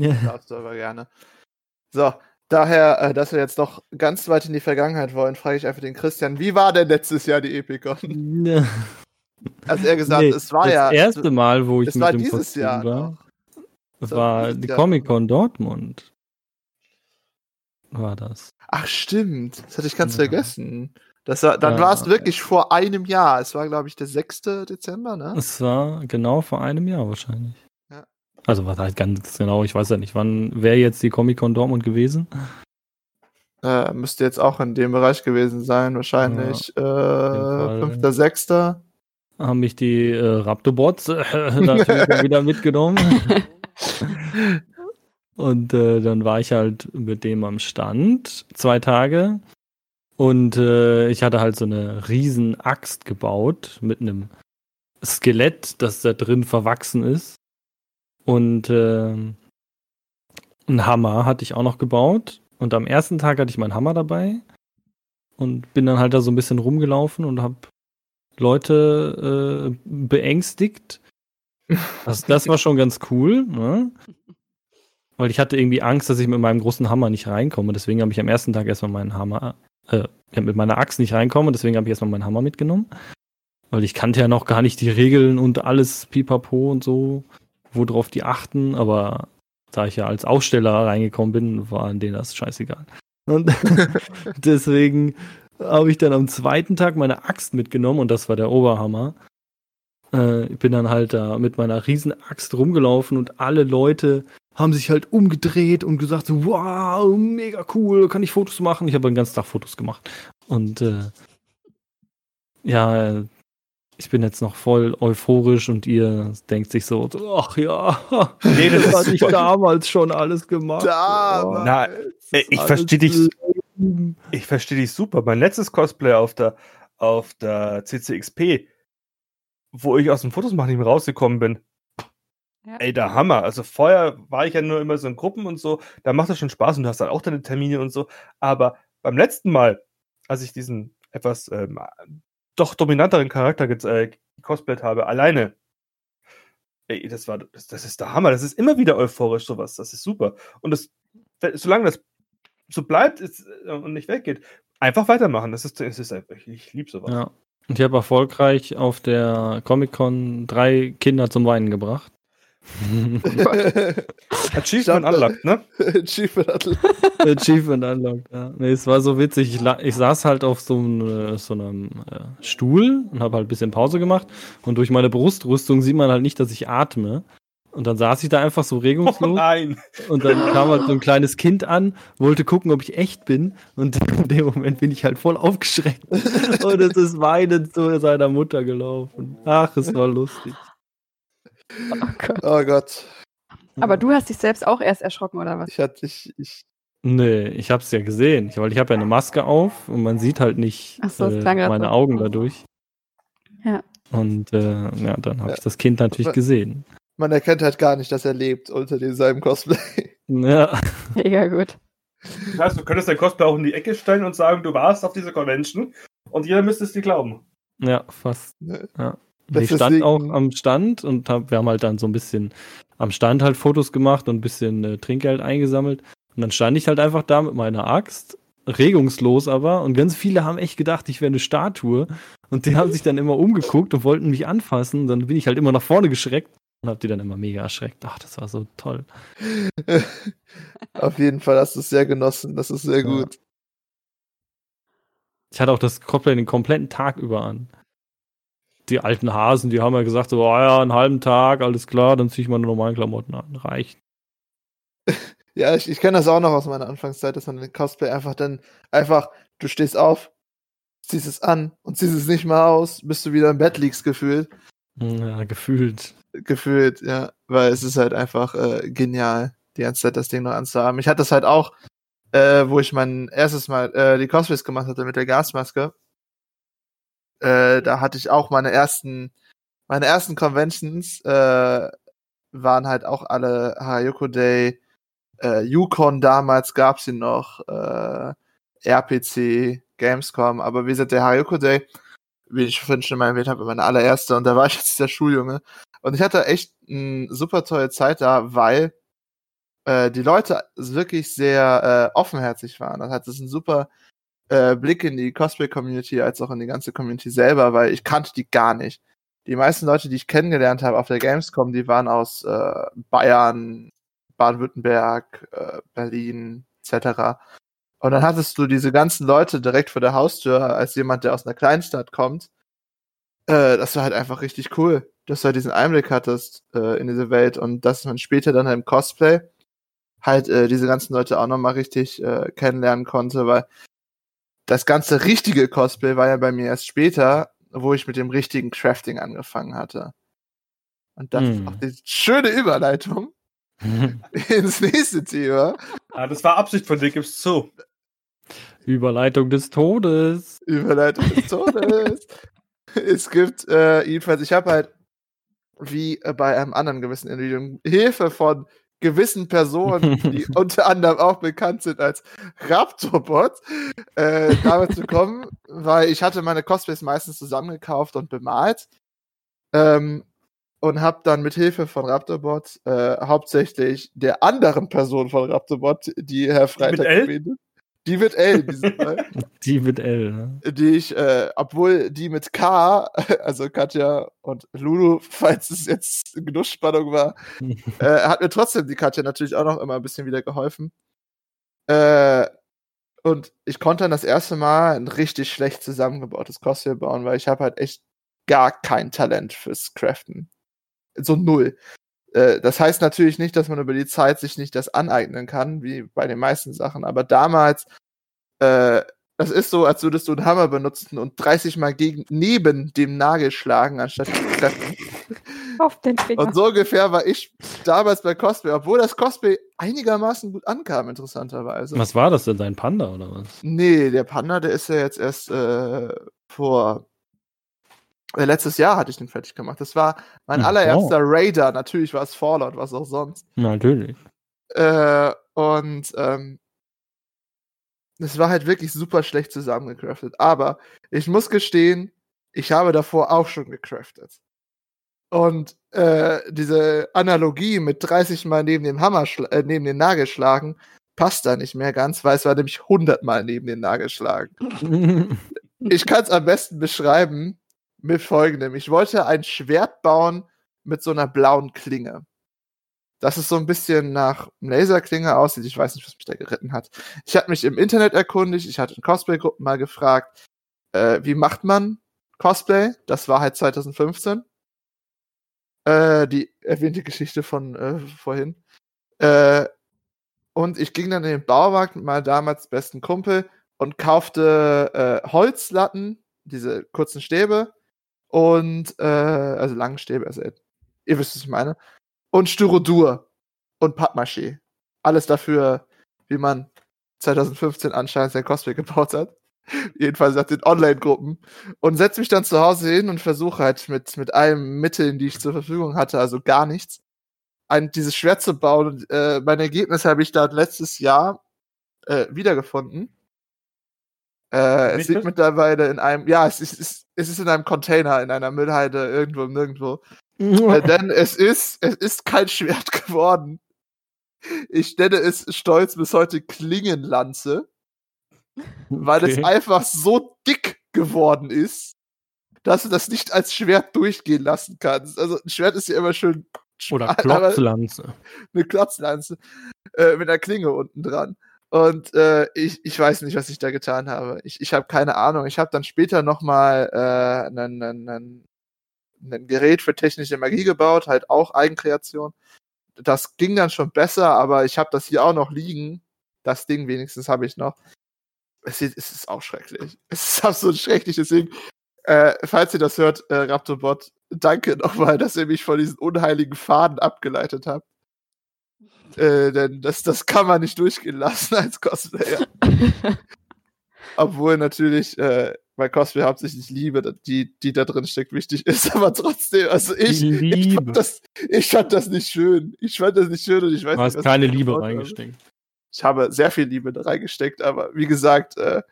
Ja. Darfst du aber gerne. So, daher, äh, dass wir jetzt noch ganz weit in die Vergangenheit wollen, frage ich einfach den Christian, wie war denn letztes Jahr die Epicon? Ja. Also er gesagt, Nee, es war das ja. erste Mal, wo ich es mit war dem dieses Kostüm Jahr war, noch. das war die Comic-Con Dortmund. War das. Ach stimmt, das hatte ich ganz Ja. vergessen. Das war, dann Ja. war es wirklich vor einem Jahr. Es war, glaube ich, der 6. Dezember, ne? Es war genau vor einem Jahr wahrscheinlich. Ja. Also was halt ganz genau, ich weiß ja nicht, wann wäre jetzt die Comic-Con Dortmund gewesen? Äh, müsste jetzt auch in dem Bereich gewesen sein, wahrscheinlich. Fall. Äh, 5. 6. Haben mich die äh, Raptorbots äh, natürlich wieder mitgenommen. Und äh, dann war ich halt mit dem am Stand zwei Tage. Und äh, ich hatte halt so eine riesen Axt gebaut mit einem Skelett, das da drin verwachsen ist. Und äh, einen Hammer hatte ich auch noch gebaut. Und am ersten Tag hatte ich meinen Hammer dabei. Und bin dann halt da so ein bisschen rumgelaufen und habe Leute äh, beängstigt. Das, das war schon ganz cool, ne? Weil ich hatte irgendwie Angst, dass ich mit meinem großen Hammer nicht reinkomme. Deswegen habe ich am ersten Tag erstmal meinen Hammer, äh, mit meiner Axt nicht reinkomme. Deswegen habe ich erstmal meinen Hammer mitgenommen. Weil ich kannte ja noch gar nicht die Regeln und alles pipapo und so, worauf die achten. Aber da ich ja als Aussteller reingekommen bin, war denen das scheißegal. Und deswegen habe ich dann am zweiten Tag meine Axt mitgenommen und das war der Oberhammer. Äh, ich bin dann halt da mit meiner riesen Axt rumgelaufen und alle Leute haben sich halt umgedreht und gesagt so, wow, mega cool, kann ich Fotos machen? Ich habe den ganzen Tag Fotos gemacht. Und äh, ja, ich bin jetzt noch voll euphorisch und ihr denkt sich so, ach ja, Nee, das ist hatte ich damals schon alles gemacht. Damals. Na, ich verstehe dich, ich verstehe dich super. Mein letztes Cosplay auf der, auf der CCXP, wo ich aus dem Fotos machen nicht mehr rausgekommen bin. Ja. Ey, der Hammer. Also vorher war ich ja nur immer so in Gruppen und so. Da macht das schon Spaß und du hast dann auch deine Termine und so. Aber beim letzten Mal, als ich diesen etwas ähm, doch dominanteren Charakter äh, habe, alleine. Ey, das war, das, das ist der Hammer. Das ist immer wieder euphorisch, sowas. Das ist super. Und das, solange das so bleibt ist, äh, und nicht weggeht, einfach weitermachen. Das ist, das ist einfach, ich, ich liebe sowas. Ja. Und ich habe erfolgreich auf der Comic-Con drei Kinder zum Weinen gebracht. Achievement unlocked, ne? Achievement Atlas. Achievement unlocked, ja. Nee, es war so witzig. Ich, ich saß halt auf so, einem, äh, so einem äh, Stuhl und habe halt ein bisschen Pause gemacht. Und durch meine Brustrüstung sieht man halt nicht, dass ich atme. Und dann saß ich da einfach so Oh regungslos. nein. Und dann kam halt so ein kleines Kind an, wollte gucken, ob ich echt bin. Und in dem Moment bin ich halt voll aufgeschreckt. Und es ist weinend zu seiner Mutter gelaufen. Ach, es war lustig. Oh Gott. Oh Gott. Aber du hast dich selbst auch erst erschrocken, oder was? Ich hatte ich, ich Nee, ich hab's ja gesehen. Ich, weil ich habe ja eine Maske auf und man sieht halt nicht so, äh, meine so. Augen dadurch. Ja. Und äh, ja, dann habe Ja. ich das Kind natürlich gesehen. Man erkennt halt gar nicht, dass er lebt unter seinem Cosplay. Ja, Mega gut. Das heißt, du könntest dein Cosplay auch in die Ecke stellen und sagen, du warst auf dieser Convention und jeder müsste es dir glauben. ja, fast. Ne? Ja. Ich stand auch am Stand und hab, wir haben halt dann so ein bisschen am Stand halt Fotos gemacht und ein bisschen äh, Trinkgeld eingesammelt. Und dann stand ich halt einfach da mit meiner Axt, regungslos aber. Und ganz viele haben echt gedacht, ich wäre eine Statue. Und die haben sich dann immer umgeguckt und wollten mich anfassen. Dann bin ich halt immer nach vorne geschreckt und hab die dann immer mega erschreckt. Ach, das war so toll. Auf jeden Fall hast du es sehr genossen. Das ist sehr Ja. gut. Ich hatte auch das Cosplay den kompletten Tag über an. Die alten Hasen, die haben ja gesagt, so, oh ja, einen halben Tag, alles klar, dann ziehe ich meine normalen Klamotten an. Reicht. Ja, ich, ich kenne das auch noch aus meiner Anfangszeit, dass man den Cosplay einfach dann einfach, du stehst auf, ziehst es an und ziehst es nicht mal aus, bis du wieder im Bett liegst, gefühlt. Ja, gefühlt. Gefühlt, ja. Weil es ist halt einfach äh, genial, die ganze Zeit das Ding noch anzuhaben. Ich hatte das halt auch, äh, wo ich mein erstes Mal äh, die Cosplays gemacht hatte mit der Gasmaske. Äh, da hatte ich auch meine ersten, meine ersten Conventions, äh, waren halt auch alle Harajuku Day, äh, Yukon damals gab's sie noch, äh, RPC, Gamescom, aber wie gesagt, der Harajuku Day, wie ich vorhin schon mal erwähnt habe, war meine allererste und da war ich jetzt der Schuljunge. Und ich hatte echt eine super tolle Zeit da, weil äh, die Leute wirklich sehr äh, offenherzig waren. Das hat das ein super äh, Blick in die Cosplay-Community als auch in die ganze Community selber, weil ich kannte die gar nicht. Die meisten Leute, die ich kennengelernt habe auf der Gamescom, die waren aus äh, Bayern, Baden-Württemberg, äh, Berlin, etc. Und dann hattest du diese ganzen Leute direkt vor der Haustür als jemand, der aus einer Kleinstadt kommt. Äh, das war halt einfach richtig cool, dass du halt diesen Einblick hattest äh, in diese Welt und dass man später dann halt im Cosplay halt äh, diese ganzen Leute auch nochmal richtig äh, kennenlernen konnte, weil das ganze richtige Cosplay war ja bei mir erst später, wo ich mit dem richtigen Crafting angefangen hatte. Und das ist Hm. auch die schöne Überleitung ins nächste Thema. Ah, das war Absicht von dir, gibst zu. Überleitung des Todes. Überleitung des Todes. es gibt, äh, jedenfalls, ich habe halt, wie äh, bei einem anderen gewissen Individuum, Hilfe von gewissen Personen, die unter anderem auch bekannt sind als Raptorbot, äh, damit zu kommen, weil ich hatte meine Cosplays meistens zusammengekauft und bemalt. Ähm, und habe dann mit Hilfe von Raptorbot äh, hauptsächlich der anderen Person von Raptorbot, die Herr Freitag L? erwähnte, die mit L Fall, Die mit L, ne? die ich, äh, obwohl die mit K, also Katja und Lulu, falls es jetzt Genussspannung war, äh, hat mir trotzdem die Katja natürlich auch noch immer ein bisschen wieder geholfen. Äh, und ich konnte dann das erste Mal ein richtig schlecht zusammengebautes Cosplay bauen, weil ich habe halt echt gar kein Talent fürs Craften. So null. Äh, das heißt natürlich nicht, dass man über die Zeit sich nicht das aneignen kann, wie bei den meisten Sachen, aber damals, äh, das ist so, als würdest du einen Hammer benutzen und 30 Mal gegen, neben dem Nagel schlagen, anstatt zu treffen. Auf den Finger. Und so ungefähr war ich damals bei Cosplay, obwohl das Cosplay einigermaßen gut ankam, interessanterweise. Was war das denn, dein Panda oder was? Nee, der Panda, der ist ja jetzt erst äh, vor. Äh, letztes Jahr hatte ich den fertig gemacht. Das war mein Hm, allererster Raider. Natürlich war es Fallout, was auch sonst. Natürlich. Äh, und ähm, es war halt wirklich super schlecht zusammengecraftet. Aber ich muss gestehen, ich habe davor auch schon gecraftet. Und äh, diese Analogie mit 30 Mal neben dem Hammer, äh, neben den Nagel schlagen, passt da nicht mehr ganz, weil es war nämlich 100 Mal neben den Nagel schlagen. Ich kann es am besten beschreiben mit folgendem. Ich wollte ein Schwert bauen mit so einer blauen Klinge. Dass es so ein bisschen nach Laserklinge aussieht. Ich weiß nicht, was mich da geritten hat. Ich hatte mich im Internet erkundigt, ich hatte in Cosplay-Gruppen mal gefragt, äh, wie macht man Cosplay? Das war halt 2015. Äh, die erwähnte Geschichte von äh, vorhin. Äh, und ich ging dann in den Baumarkt mit meinem damals besten Kumpel und kaufte äh, Holzlatten, diese kurzen Stäbe und äh, also langen Stäbe, also ihr wisst, was ich meine. Und Styrodur und Pappmaché. Alles dafür, wie man 2015 anscheinend sein Cosplay gebaut hat. Jedenfalls nach den Online-Gruppen. Und setze mich dann zu Hause hin und versuche halt mit, mit allen Mitteln, die ich zur Verfügung hatte, also gar nichts, ein, dieses Schwert zu bauen. Und äh, mein Ergebnis habe ich dann letztes Jahr äh, wiedergefunden. Äh, es liegt mittlerweile in einem, ja, es ist, es ist, es ist in einem Container, in einer Müllhalde, irgendwo, nirgendwo. Äh, denn es ist, es ist kein Schwert geworden. Ich nenne es stolz bis heute Klingenlanze, weil es Okay. einfach so dick geworden ist, dass du das nicht als Schwert durchgehen lassen kannst. Also ein Schwert ist ja immer schön Oder Klotzlanze. eine Klotzlanze äh, mit einer Klinge unten dran. Und äh, ich, ich weiß nicht, was ich da getan habe. Ich, ich habe keine Ahnung. Ich habe dann später noch mal äh, ein, ein, ein, ein Gerät für technische Magie gebaut, halt auch Eigenkreation. Das ging dann schon besser, aber ich habe das hier auch noch liegen. Das Ding wenigstens habe ich noch. Es, sieht- es ist auch schrecklich. Es ist absolut schrecklich. Deswegen, äh, falls ihr das hört, äh, Raptorbot, danke nochmal, dass ihr mich von diesen unheiligen Faden abgeleitet habt. Äh, denn das, das kann man nicht durchgehen lassen als Cosplayer. Obwohl natürlich äh, bei Cosplay hauptsächlich Liebe, die, die da drin steckt, wichtig ist, aber trotzdem, also ich, ich, Liebe. fand das, ich fand das nicht schön. Ich fand das nicht schön und ich weiß Du hast nicht, was keine Liebe habe. reingesteckt. Ich habe sehr viel Liebe da reingesteckt, aber wie gesagt, äh,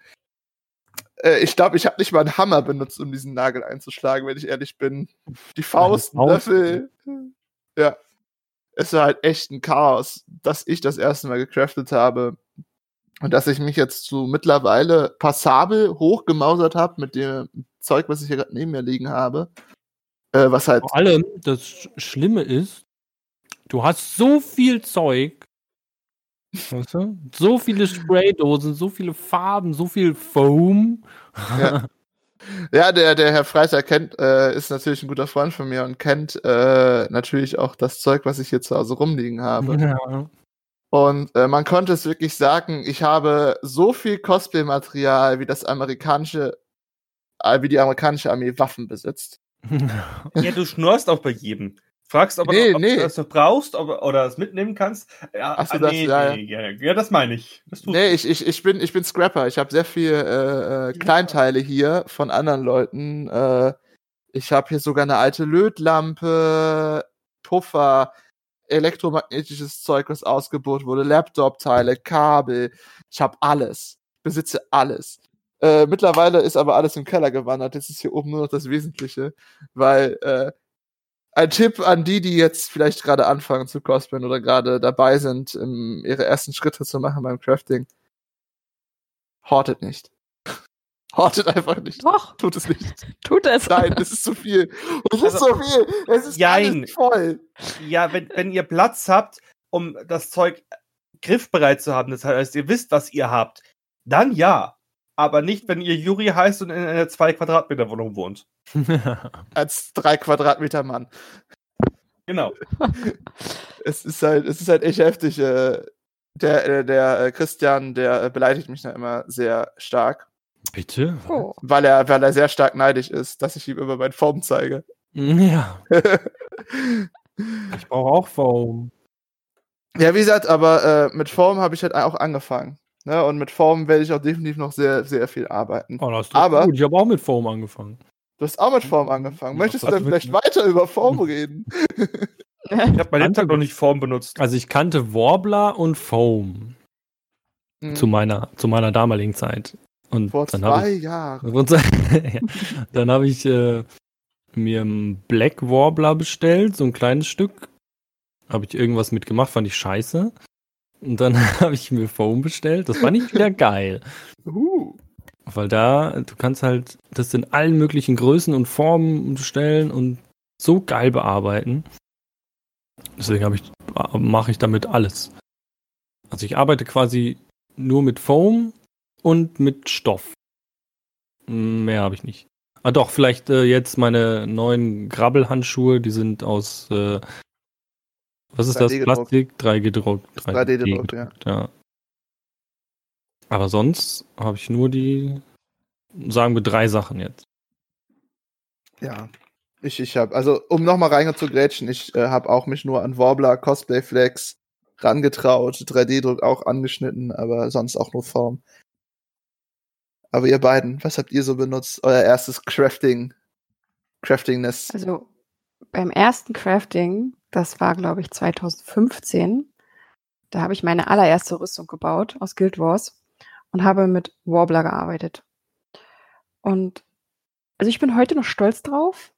äh, ich glaube, ich habe nicht mal einen Hammer benutzt, um diesen Nagel einzuschlagen, wenn ich ehrlich bin. Die Faust, Faust. Löffel. Ja. Es war halt echt ein Chaos, dass ich das erste Mal gecraftet habe. Und dass ich mich jetzt zu mittlerweile passabel hochgemausert habe mit dem Zeug, was ich hier gerade neben mir liegen habe. Äh, was halt Vor allem, das Sch- Schlimme ist, du hast so viel Zeug. Weißt du? So viele Spraydosen, so viele Farben, so viel Foam. Ja. Ja, der, der Herr Freitag kennt, äh, ist natürlich ein guter Freund von mir und kennt äh, natürlich auch das Zeug, was ich hier zu Hause rumliegen habe. Ja. Und äh, man konnte es wirklich sagen, ich habe so viel Cosplay-Material, wie das amerikanische, äh, wie die amerikanische Armee Waffen besitzt. Ja, du schnurst auch bei jedem. Fragst, ob, Nee, ob nee. du das noch brauchst ob, oder es mitnehmen kannst. Ja, Ach so, ah, das- nee, ja, nee, ja. ja, das meine ich. Das Nee, ich, ich, ich, bin, ich bin Scrapper. Ich habe sehr viel äh, äh, Kleinteile hier von anderen Leuten. Äh, ich habe hier sogar eine alte Lötlampe, Puffer, elektromagnetisches Zeug, was ausgebaut wurde, Laptop-Teile, Kabel. Ich habe alles. Besitze alles. Äh, mittlerweile ist aber alles im Keller gewandert. Jetzt ist hier oben nur noch das Wesentliche, weil äh, ein Tipp an die, die jetzt vielleicht gerade anfangen zu cosplayen oder gerade dabei sind, um ihre ersten Schritte zu machen beim Crafting. Hortet nicht. Hortet einfach nicht. Doch, Tut es nicht. tut es. Nein, das ist zu viel. Es ist Also, zu viel. Es ist jein. alles voll. Ja, wenn, wenn ihr Platz habt, um das Zeug griffbereit zu haben, das heißt, ihr wisst, was ihr habt, dann ja. Aber nicht, wenn ihr Juri heißt und in einer 2 Quadratmeter Wohnung wohnt. Als drei Quadratmeter Mann. Genau. Es ist halt, es ist halt echt heftig. Äh, der, äh, der äh, Christian, der beleidigt mich da immer sehr stark, Bitte? Oh. weil er, weil er sehr stark neidisch ist, dass ich ihm immer meinen Form zeige. Ja, ich brauche auch Foam. Ja, wie gesagt, aber äh, mit Form habe ich halt auch angefangen. Ne? Und mit Form werde ich auch definitiv noch sehr, sehr viel arbeiten. Oh, das ist Aber- gut. Ich habe auch mit Foam angefangen. Du hast auch mit Form angefangen. Ja, Möchtest du was dann mit- vielleicht weiter über Form reden? Ich habe mein Lebtag noch nicht Form benutzt. Also ich kannte Warbler und Foam Mhm. zu meiner zu meiner damaligen Zeit. Und Vor dann habe zwei ich Jahren. Ja. Dann habe ich äh, mir einen Black Warbler bestellt, so ein kleines Stück. Habe ich irgendwas mitgemacht, fand ich scheiße. Und dann habe ich mir Foam bestellt. Das fand ich wieder geil. Uh. Weil da, du kannst halt das in allen möglichen Größen und Formen bestellen und so geil bearbeiten. Deswegen ich, mache ich damit alles. Also ich arbeite quasi nur mit Foam und mit Stoff. Mehr habe ich nicht. Ah doch, vielleicht äh, jetzt meine neuen Grabbelhandschuhe, die sind aus äh, was ist das? 3D Plastik? 3 gedruckt. 3D gedruckt, ja. ja. Aber sonst habe ich nur die, sagen wir, drei Sachen jetzt. Ja. Ich, ich habe, also um nochmal rein zu grätschen, ich äh, habe auch mich nur an Warbler, Cosplay Flex rangetraut, 3D-Druck auch angeschnitten, aber sonst auch nur Form. Aber ihr beiden, was habt ihr so benutzt? Euer erstes Crafting, Craftingness. Also beim ersten Crafting, das war glaube ich 2015, da habe ich meine allererste Rüstung gebaut aus Guild Wars und habe mit Warbler gearbeitet. Und also ich bin heute noch stolz drauf,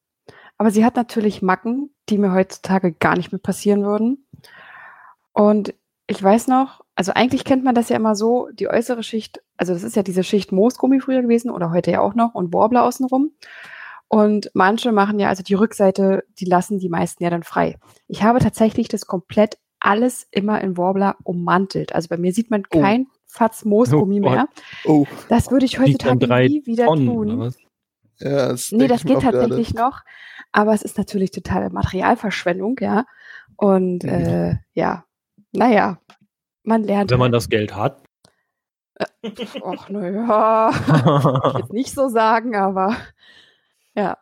aber sie hat natürlich Macken, die mir heutzutage gar nicht mehr passieren würden. Und ich weiß noch, also eigentlich kennt man das ja immer so, die äußere Schicht, also das ist ja diese Schicht Moosgummi früher gewesen oder heute ja auch noch und Warbler außenrum. Und manche machen ja, also die Rückseite, die lassen die meisten ja dann frei. Ich habe tatsächlich das komplett alles immer in Warbler ummantelt. Also bei mir sieht man Oh. kein Fatz Moosgummi Oh mehr. Oh, Das würde ich heutzutage drei nie wieder Tonnen, tun. ja, das Nee, das geht auch gerade. tatsächlich noch, aber es ist natürlich totale Materialverschwendung, ja. Und Mhm. äh, ja, naja, man lernt. Wenn man halt. das Geld hat. Och, naja, ich jetzt nicht so sagen, aber ja.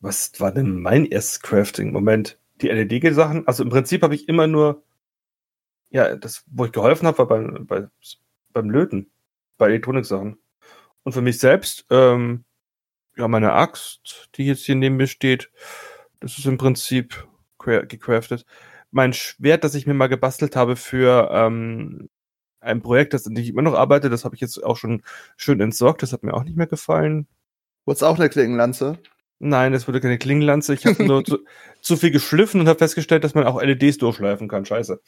Was war denn mein erstes Crafting? Moment, die LED-Sachen. Also im Prinzip habe ich immer nur, ja, das, wo ich geholfen habe, war beim, bei, beim Löten, bei Elektroniksachen. Und für mich selbst, ähm, ja, meine Axt, die jetzt hier neben mir steht, das ist im Prinzip cra- gecraftet. Mein Schwert, das ich mir mal gebastelt habe für ähm, ein Projekt, das an dem ich immer noch arbeite, das habe ich jetzt auch schon schön entsorgt. Das hat mir auch nicht mehr gefallen. Wurd's auch eine Klingenlanze? Nein, es wurde keine Klingenlanze. Ich habe nur zu, zu viel geschliffen und habe festgestellt, dass man auch LEDs durchschleifen kann. Scheiße.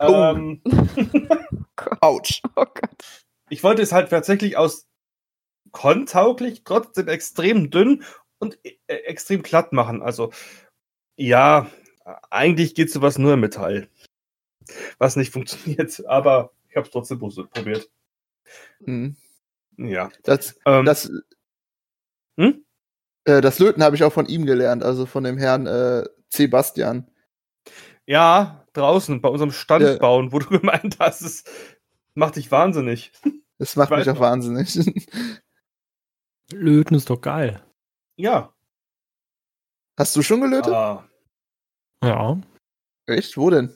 Oh. Ähm, Autsch. Oh Gott. ich wollte es halt tatsächlich aus kontauglich, trotzdem extrem dünn und äh, extrem glatt machen. Also, ja, eigentlich geht sowas nur im Metall. Was nicht funktioniert, aber ich habe es trotzdem probiert. Hm. Ja. Das, Ähm, das, Hm? äh, das Löten habe ich auch von ihm gelernt, also von dem Herrn äh, Sebastian. ja, draußen bei unserem Stand Ja. bauen, wo du gemeint hast, es macht dich wahnsinnig. Das macht Ich mich auch noch. wahnsinnig. Löten ist doch geil. Ja. Hast du schon gelötet? Ah, Ja, Echt? Wo denn?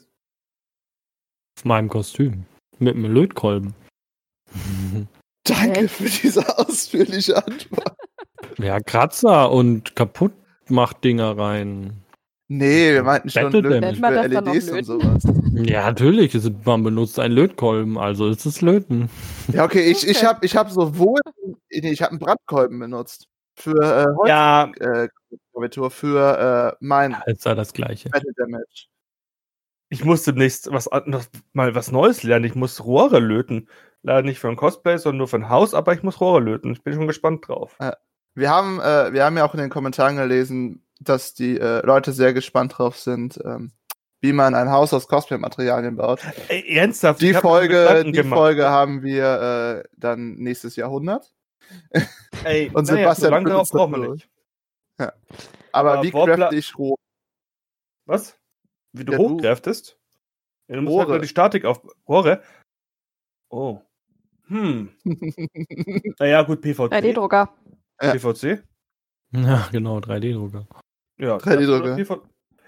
auf meinem Kostüm. Mit einem Lötkolben. Danke für diese ausführliche Antwort. Ja, Kratzer und kaputt macht Dinger rein. Nee, wir meinten schon Battle Löten für das dann noch LEDs und Löten? sowas. Ja, natürlich. Man benutzt einen Lötkolben, also ist es Löten. Ja, okay, ich, ich habe ich hab sowohl, nee, ich habe einen Brandkolben benutzt für äh, Holz, ja, äh, für äh, mein Ja, ist ja das Gleiche. Battle Damage. ich muss demnächst was, noch mal was Neues lernen. Ich muss Rohre löten. Leider nicht für ein Cosplay, sondern nur für ein Haus, aber ich muss Rohre löten. Ich bin schon gespannt drauf. Wir haben, äh, wir haben ja auch in den Kommentaren gelesen, dass die äh, Leute sehr gespannt drauf sind, ähm, wie man ein Haus aus Cosplay-Materialien baut. Ey, ernsthaft? Die Folge, die gemacht. Folge haben wir äh, dann nächstes Jahrhundert. Ey, und naja, Sebastian so lange führt darauf brauchen wir nicht. Aber, Aber wie crafte ich roh? Was? Wie du Ja, du- hochkräftest? Ja, du musst halt Rohre. nur die Statik auf. Rohre? Oh. Hm. Naja, gut, PVC. 3D-Drucker. Ja. PVC? Ja, genau, 3D-Drucker. Ja. 3D-Drucker. PV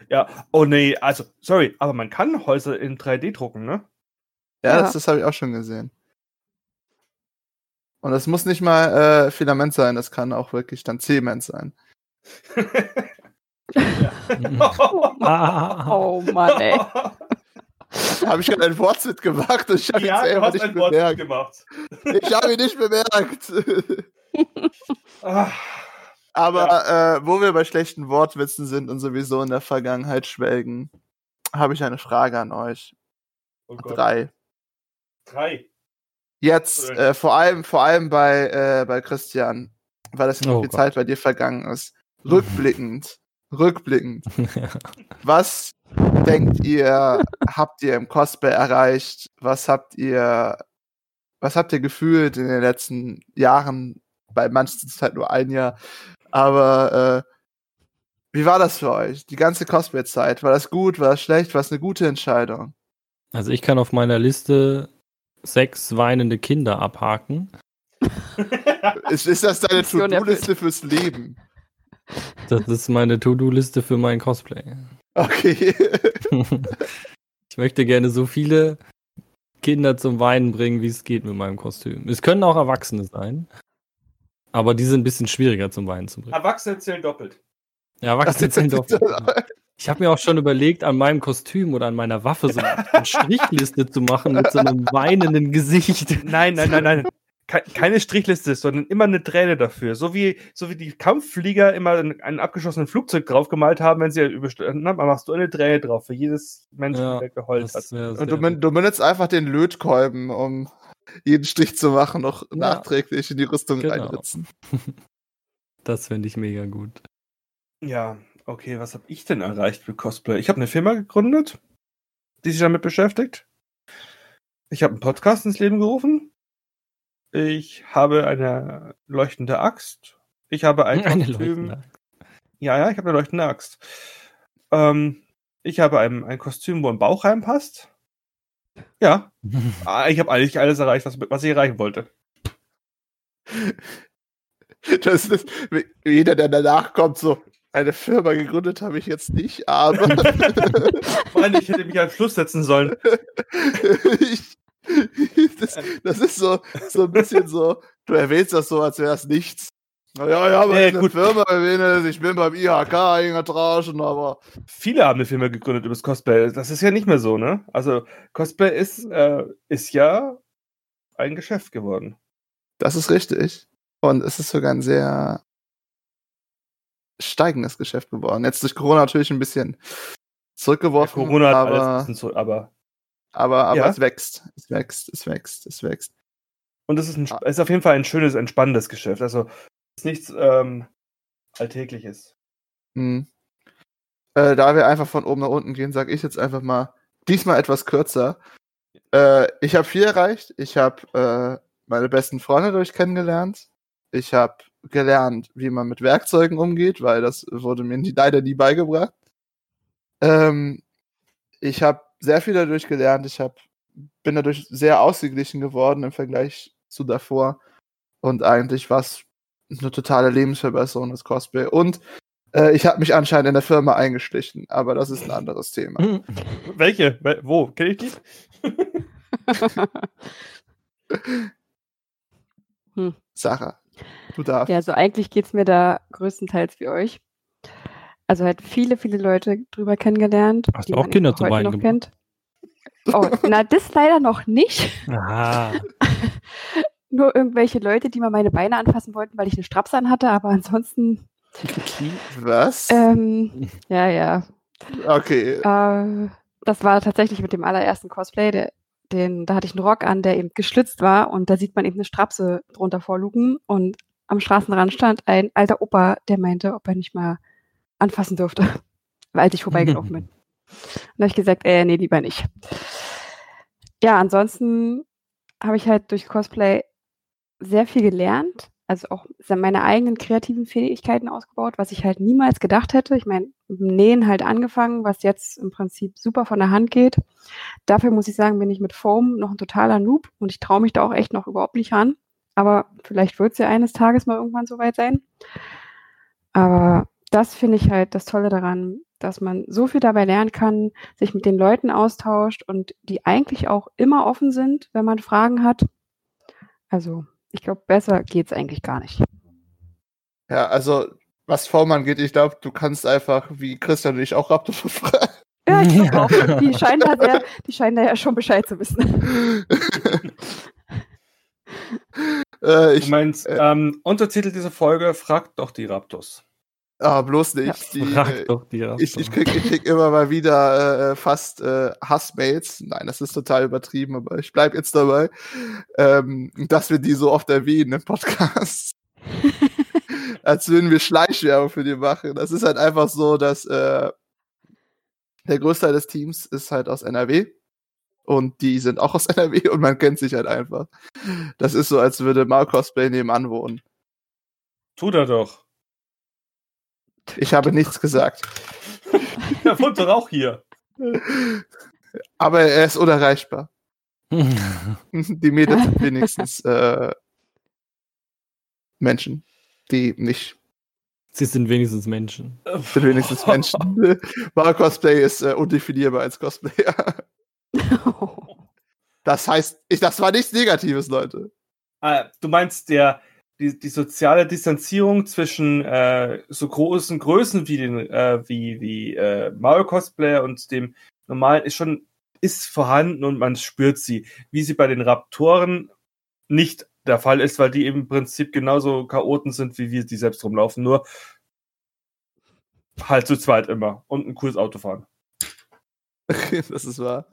Ja, oh nee, also, sorry, aber man kann Häuser in 3D drucken, ne? Ja, Ja. das, das habe ich auch schon gesehen. Und es muss nicht mal äh, Filament sein, das kann auch wirklich dann Zement sein. Oh Mann, ey. Habe ich gerade einen Wortwitz gemacht und ich habe ihn ja, du selber hast nicht ein Wort bemerkt. gemacht. Ich habe ihn nicht bemerkt. Ah, Aber äh, wo wir bei schlechten Wortwitzen sind und sowieso in der Vergangenheit schwelgen, habe ich eine Frage an euch. oh. Drei. Drei. Jetzt, äh, vor allem, vor allem bei, äh, bei Christian, weil das noch Oh viel Gott. Zeit bei dir vergangen ist. Rückblickend, rückblickend. Was denkt ihr, habt ihr im Cosplay erreicht? Was habt ihr, was habt ihr gefühlt in den letzten Jahren? Bei manchen ist es halt nur ein Jahr. Aber äh, wie war das für euch? Die ganze Cosplay-Zeit. War das gut? War das schlecht? War es eine gute Entscheidung? Also ich kann auf meiner Liste sechs weinende Kinder abhaken. Ist, ist das deine To-Do-Liste fürs Leben? Das ist meine To-Do-Liste für mein Cosplay. Okay. ich möchte gerne so viele Kinder zum Weinen bringen, wie es geht mit meinem Kostüm. Es können auch Erwachsene sein. Aber die sind ein bisschen schwieriger zum Weinen zu bringen. Erwachsene zählen doppelt. Ja, Erwachsene sind doch. Ich habe mir auch schon überlegt, an meinem Kostüm oder an meiner Waffe so eine Strichliste zu machen mit so einem weinenden Gesicht. Nein, nein, nein, nein. Ke- Keine Strichliste, sondern immer eine Träne dafür. So wie, so wie die Kampfflieger immer ein, ein abgeschossenen Flugzeug draufgemalt haben, wenn sie überstanden haben, machst du eine Träne drauf für jedes Mensch, Ja, der geheult hat. Und du, ben- du benutzt einfach den Lötkolben, um jeden Strich zu machen, noch Ja. nachträglich in die Rüstung Genau. reinritzen. das fände ich mega gut. Ja, okay, was habe ich denn erreicht mit Cosplay? Ich habe eine Firma gegründet, die sich damit beschäftigt. Ich habe einen Podcast ins Leben gerufen. Ich habe eine leuchtende Axt. Ich habe ein Eine Kostüm. leuchtende Ja, ja, ich habe eine leuchtende Axt. Ähm, ich habe ein, ein Kostüm, wo ein Bauch reinpasst. Ja, ah, ich habe eigentlich alles erreicht, was, was ich erreichen wollte. Das ist, jeder, der danach kommt, so, eine Firma gegründet habe ich jetzt nicht, aber Mann, ich hätte mich am Schluss setzen sollen. ich, das, das ist so, so ein bisschen so, du erwähnst das so, als wäre es nichts. Ja, ja, aber Ja, eine gut. Firma erwähne, ich bin beim IHK eingetragen, aber Viele haben eine Firma gegründet über das Cosplay. Das ist ja nicht mehr so, ne? Also Cosplay ist, äh, ist ja ein Geschäft geworden. das ist richtig. Und es ist sogar ein sehr steigendes Geschäft geworden. Jetzt durch Corona natürlich ein bisschen Ja, zurückgeworfen, Corona hat aber, alles ein bisschen zurück, aber aber, aber Ja. es wächst. Es wächst, es wächst, es wächst. und es ist, ein, ist auf jeden Fall ein schönes, entspannendes Geschäft. Also ist nichts ähm, Alltägliches. Hm. Äh, da wir einfach von oben nach unten gehen, sage ich jetzt einfach mal, diesmal etwas kürzer. Äh, ich habe viel erreicht. Ich habe äh, meine besten Freunde durch kennengelernt. Ich habe gelernt, wie man mit Werkzeugen umgeht, weil das wurde mir leider nie beigebracht. Ähm, ich habe sehr viel dadurch gelernt. Ich hab, bin dadurch sehr ausgeglichen geworden im Vergleich zu davor. Und eigentlich war es eine totale Lebensverbesserung, das Cosplay. Und äh, ich habe mich anscheinend in der Firma eingeschlichen, aber das ist ein anderes Thema. Welche? Wel- Wo? Kenne ich die? Sarah, du darfst. Ja, also eigentlich geht es mir da größtenteils wie euch. Also halt viele, viele Leute drüber kennengelernt. Hast du auch man Kinder zum heute Weinen noch kennt. Oh, na, das leider noch nicht. Ah, Nur irgendwelche Leute, die mal meine Beine anfassen wollten, weil ich eine Strapse an hatte, aber ansonsten, Was? ähm, ja, ja. okay. Äh, das war tatsächlich mit dem allerersten Cosplay, der, den, da hatte ich einen Rock an, der eben geschlitzt war und da sieht man eben eine Strapse drunter vorlugen und am Straßenrand stand ein alter Opa, der meinte, ob er nicht mal anfassen dürfte, weil ich vorbeigelaufen bin. habe ich gesagt, äh, nee, lieber nicht. Ja, ansonsten habe ich halt durch Cosplay sehr viel gelernt, also auch meine eigenen kreativen Fähigkeiten ausgebaut, was ich halt niemals gedacht hätte. Ich meine, Nähen halt angefangen, was jetzt im Prinzip super von der Hand geht. Dafür muss ich sagen, bin ich mit Foam noch ein totaler Noob und ich traue mich da auch echt noch überhaupt nicht ran. Aber vielleicht wird es ja eines Tages mal irgendwann soweit sein. Aber das finde ich halt das Tolle daran, dass man so viel dabei lernen kann, sich mit den Leuten austauscht und die eigentlich auch immer offen sind, wenn man Fragen hat. Also ich glaube, besser geht's eigentlich gar nicht. Ja, also was Vormann geht, ich glaube, du kannst einfach, wie Christian und ich, auch Raptor befreien. Ja, ich glaube auch. Die scheinen, da sehr, die scheinen da ja schon Bescheid zu wissen. äh, ich, du meinst, äh, ähm, Untertitel dieser Folge, fragt doch die Raptors. Ah, bloß nicht. Ja, die, äh, doch die. Ich, ich, krieg, ich krieg immer mal wieder äh, fast äh, Hassmails. Nein, das ist total übertrieben, aber ich bleib jetzt dabei, ähm, dass wir die so oft erwähnen im Podcast. Als würden wir Schleichwerbung für die machen. Das ist halt einfach so, dass äh, der Großteil des Teams ist halt aus NRW und die sind auch aus NRW und man kennt sich halt einfach. Das ist so, als würde Mal Cosplay nebenan wohnen. Tut er doch. Ich habe nichts gesagt. er wohnt doch auch hier. Aber er ist unerreichbar. die Meter sind wenigstens äh, Menschen, die nicht. Sie sind wenigstens Menschen. Sind wenigstens Menschen. War Cosplay ist äh, undefinierbar als Cosplayer. Das heißt, ich, das war nichts Negatives, Leute. Ah, du meinst der die, die soziale Distanzierung zwischen äh, so großen Größen wie den äh, wie wie äh, Mario Cosplayer und dem normalen ist schon ist vorhanden und man spürt sie, wie sie bei den Raptoren nicht der Fall ist, weil die im Prinzip genauso Chaoten sind, wie wir die selbst rumlaufen, nur halt zu zweit immer und ein cooles Auto fahren. das ist wahr.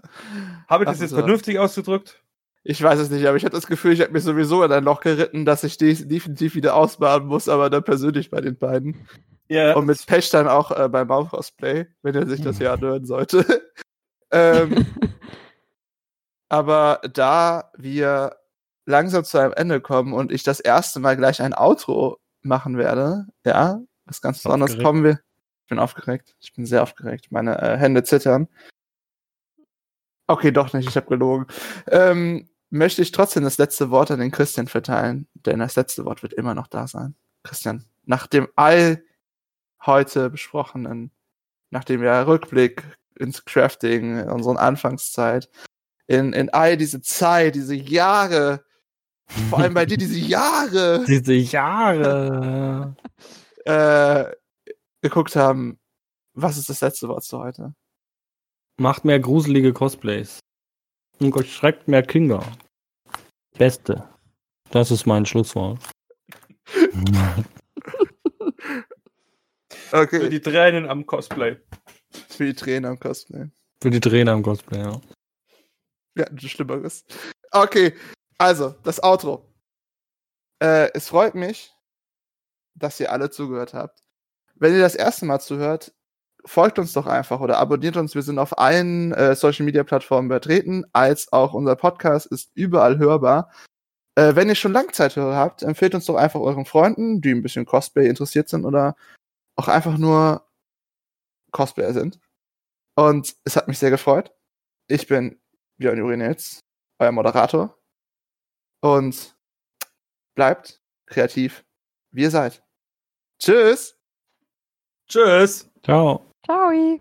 Habe ich das, das jetzt vernünftig wahr. ausgedrückt? Ich weiß es nicht, aber ich habe das Gefühl, ich habe mich sowieso in ein Loch geritten, dass ich definitiv wieder ausbaden muss, aber dann persönlich bei den beiden. Ja. Und mit Pech dann auch äh, beim Cosplay, wenn er sich das ja anhören sollte. ähm, aber da wir langsam zu einem Ende kommen und ich das erste Mal gleich ein Outro machen werde, ja, was ganz besonders kommen wir. Ich bin aufgeregt. Ich bin sehr aufgeregt. Meine äh, Hände zittern. Okay, doch nicht, ich habe gelogen. Ähm, möchte ich trotzdem das letzte Wort an den Christian verteilen, denn das letzte Wort wird immer noch da sein. Christian, nach dem all heute besprochenen, nach dem ja Rückblick ins Crafting, in unseren Anfangszeit, in, in all diese Zeit, diese Jahre, vor allem bei dir diese Jahre. diese Jahre. äh, geguckt haben, was ist das letzte Wort zu heute? Macht mehr gruselige Cosplays. Und schreckt mehr Kinder. Beste. Das ist mein Schlusswort. okay. Für die Tränen am Cosplay. Für die Tränen am Cosplay. Für die Tränen am Cosplay, ja. Ja, ein Schlimmeres. Okay, also, das Outro. Äh, es freut mich, dass ihr alle zugehört habt. Wenn ihr das erste Mal zuhört, folgt uns doch einfach oder abonniert uns. Wir sind auf allen äh, Social Media Plattformen vertreten, als auch unser Podcast ist überall hörbar. Äh, wenn ihr schon Langzeithörer habt, empfehlt uns doch einfach euren Freunden, die ein bisschen Cosplay interessiert sind oder auch einfach nur Cosplayer sind. Und es hat mich sehr gefreut. Ich bin Björn Urinetz, euer Moderator. Und bleibt kreativ, wie ihr seid. Tschüss! Tschüss! Ciao! Ciao.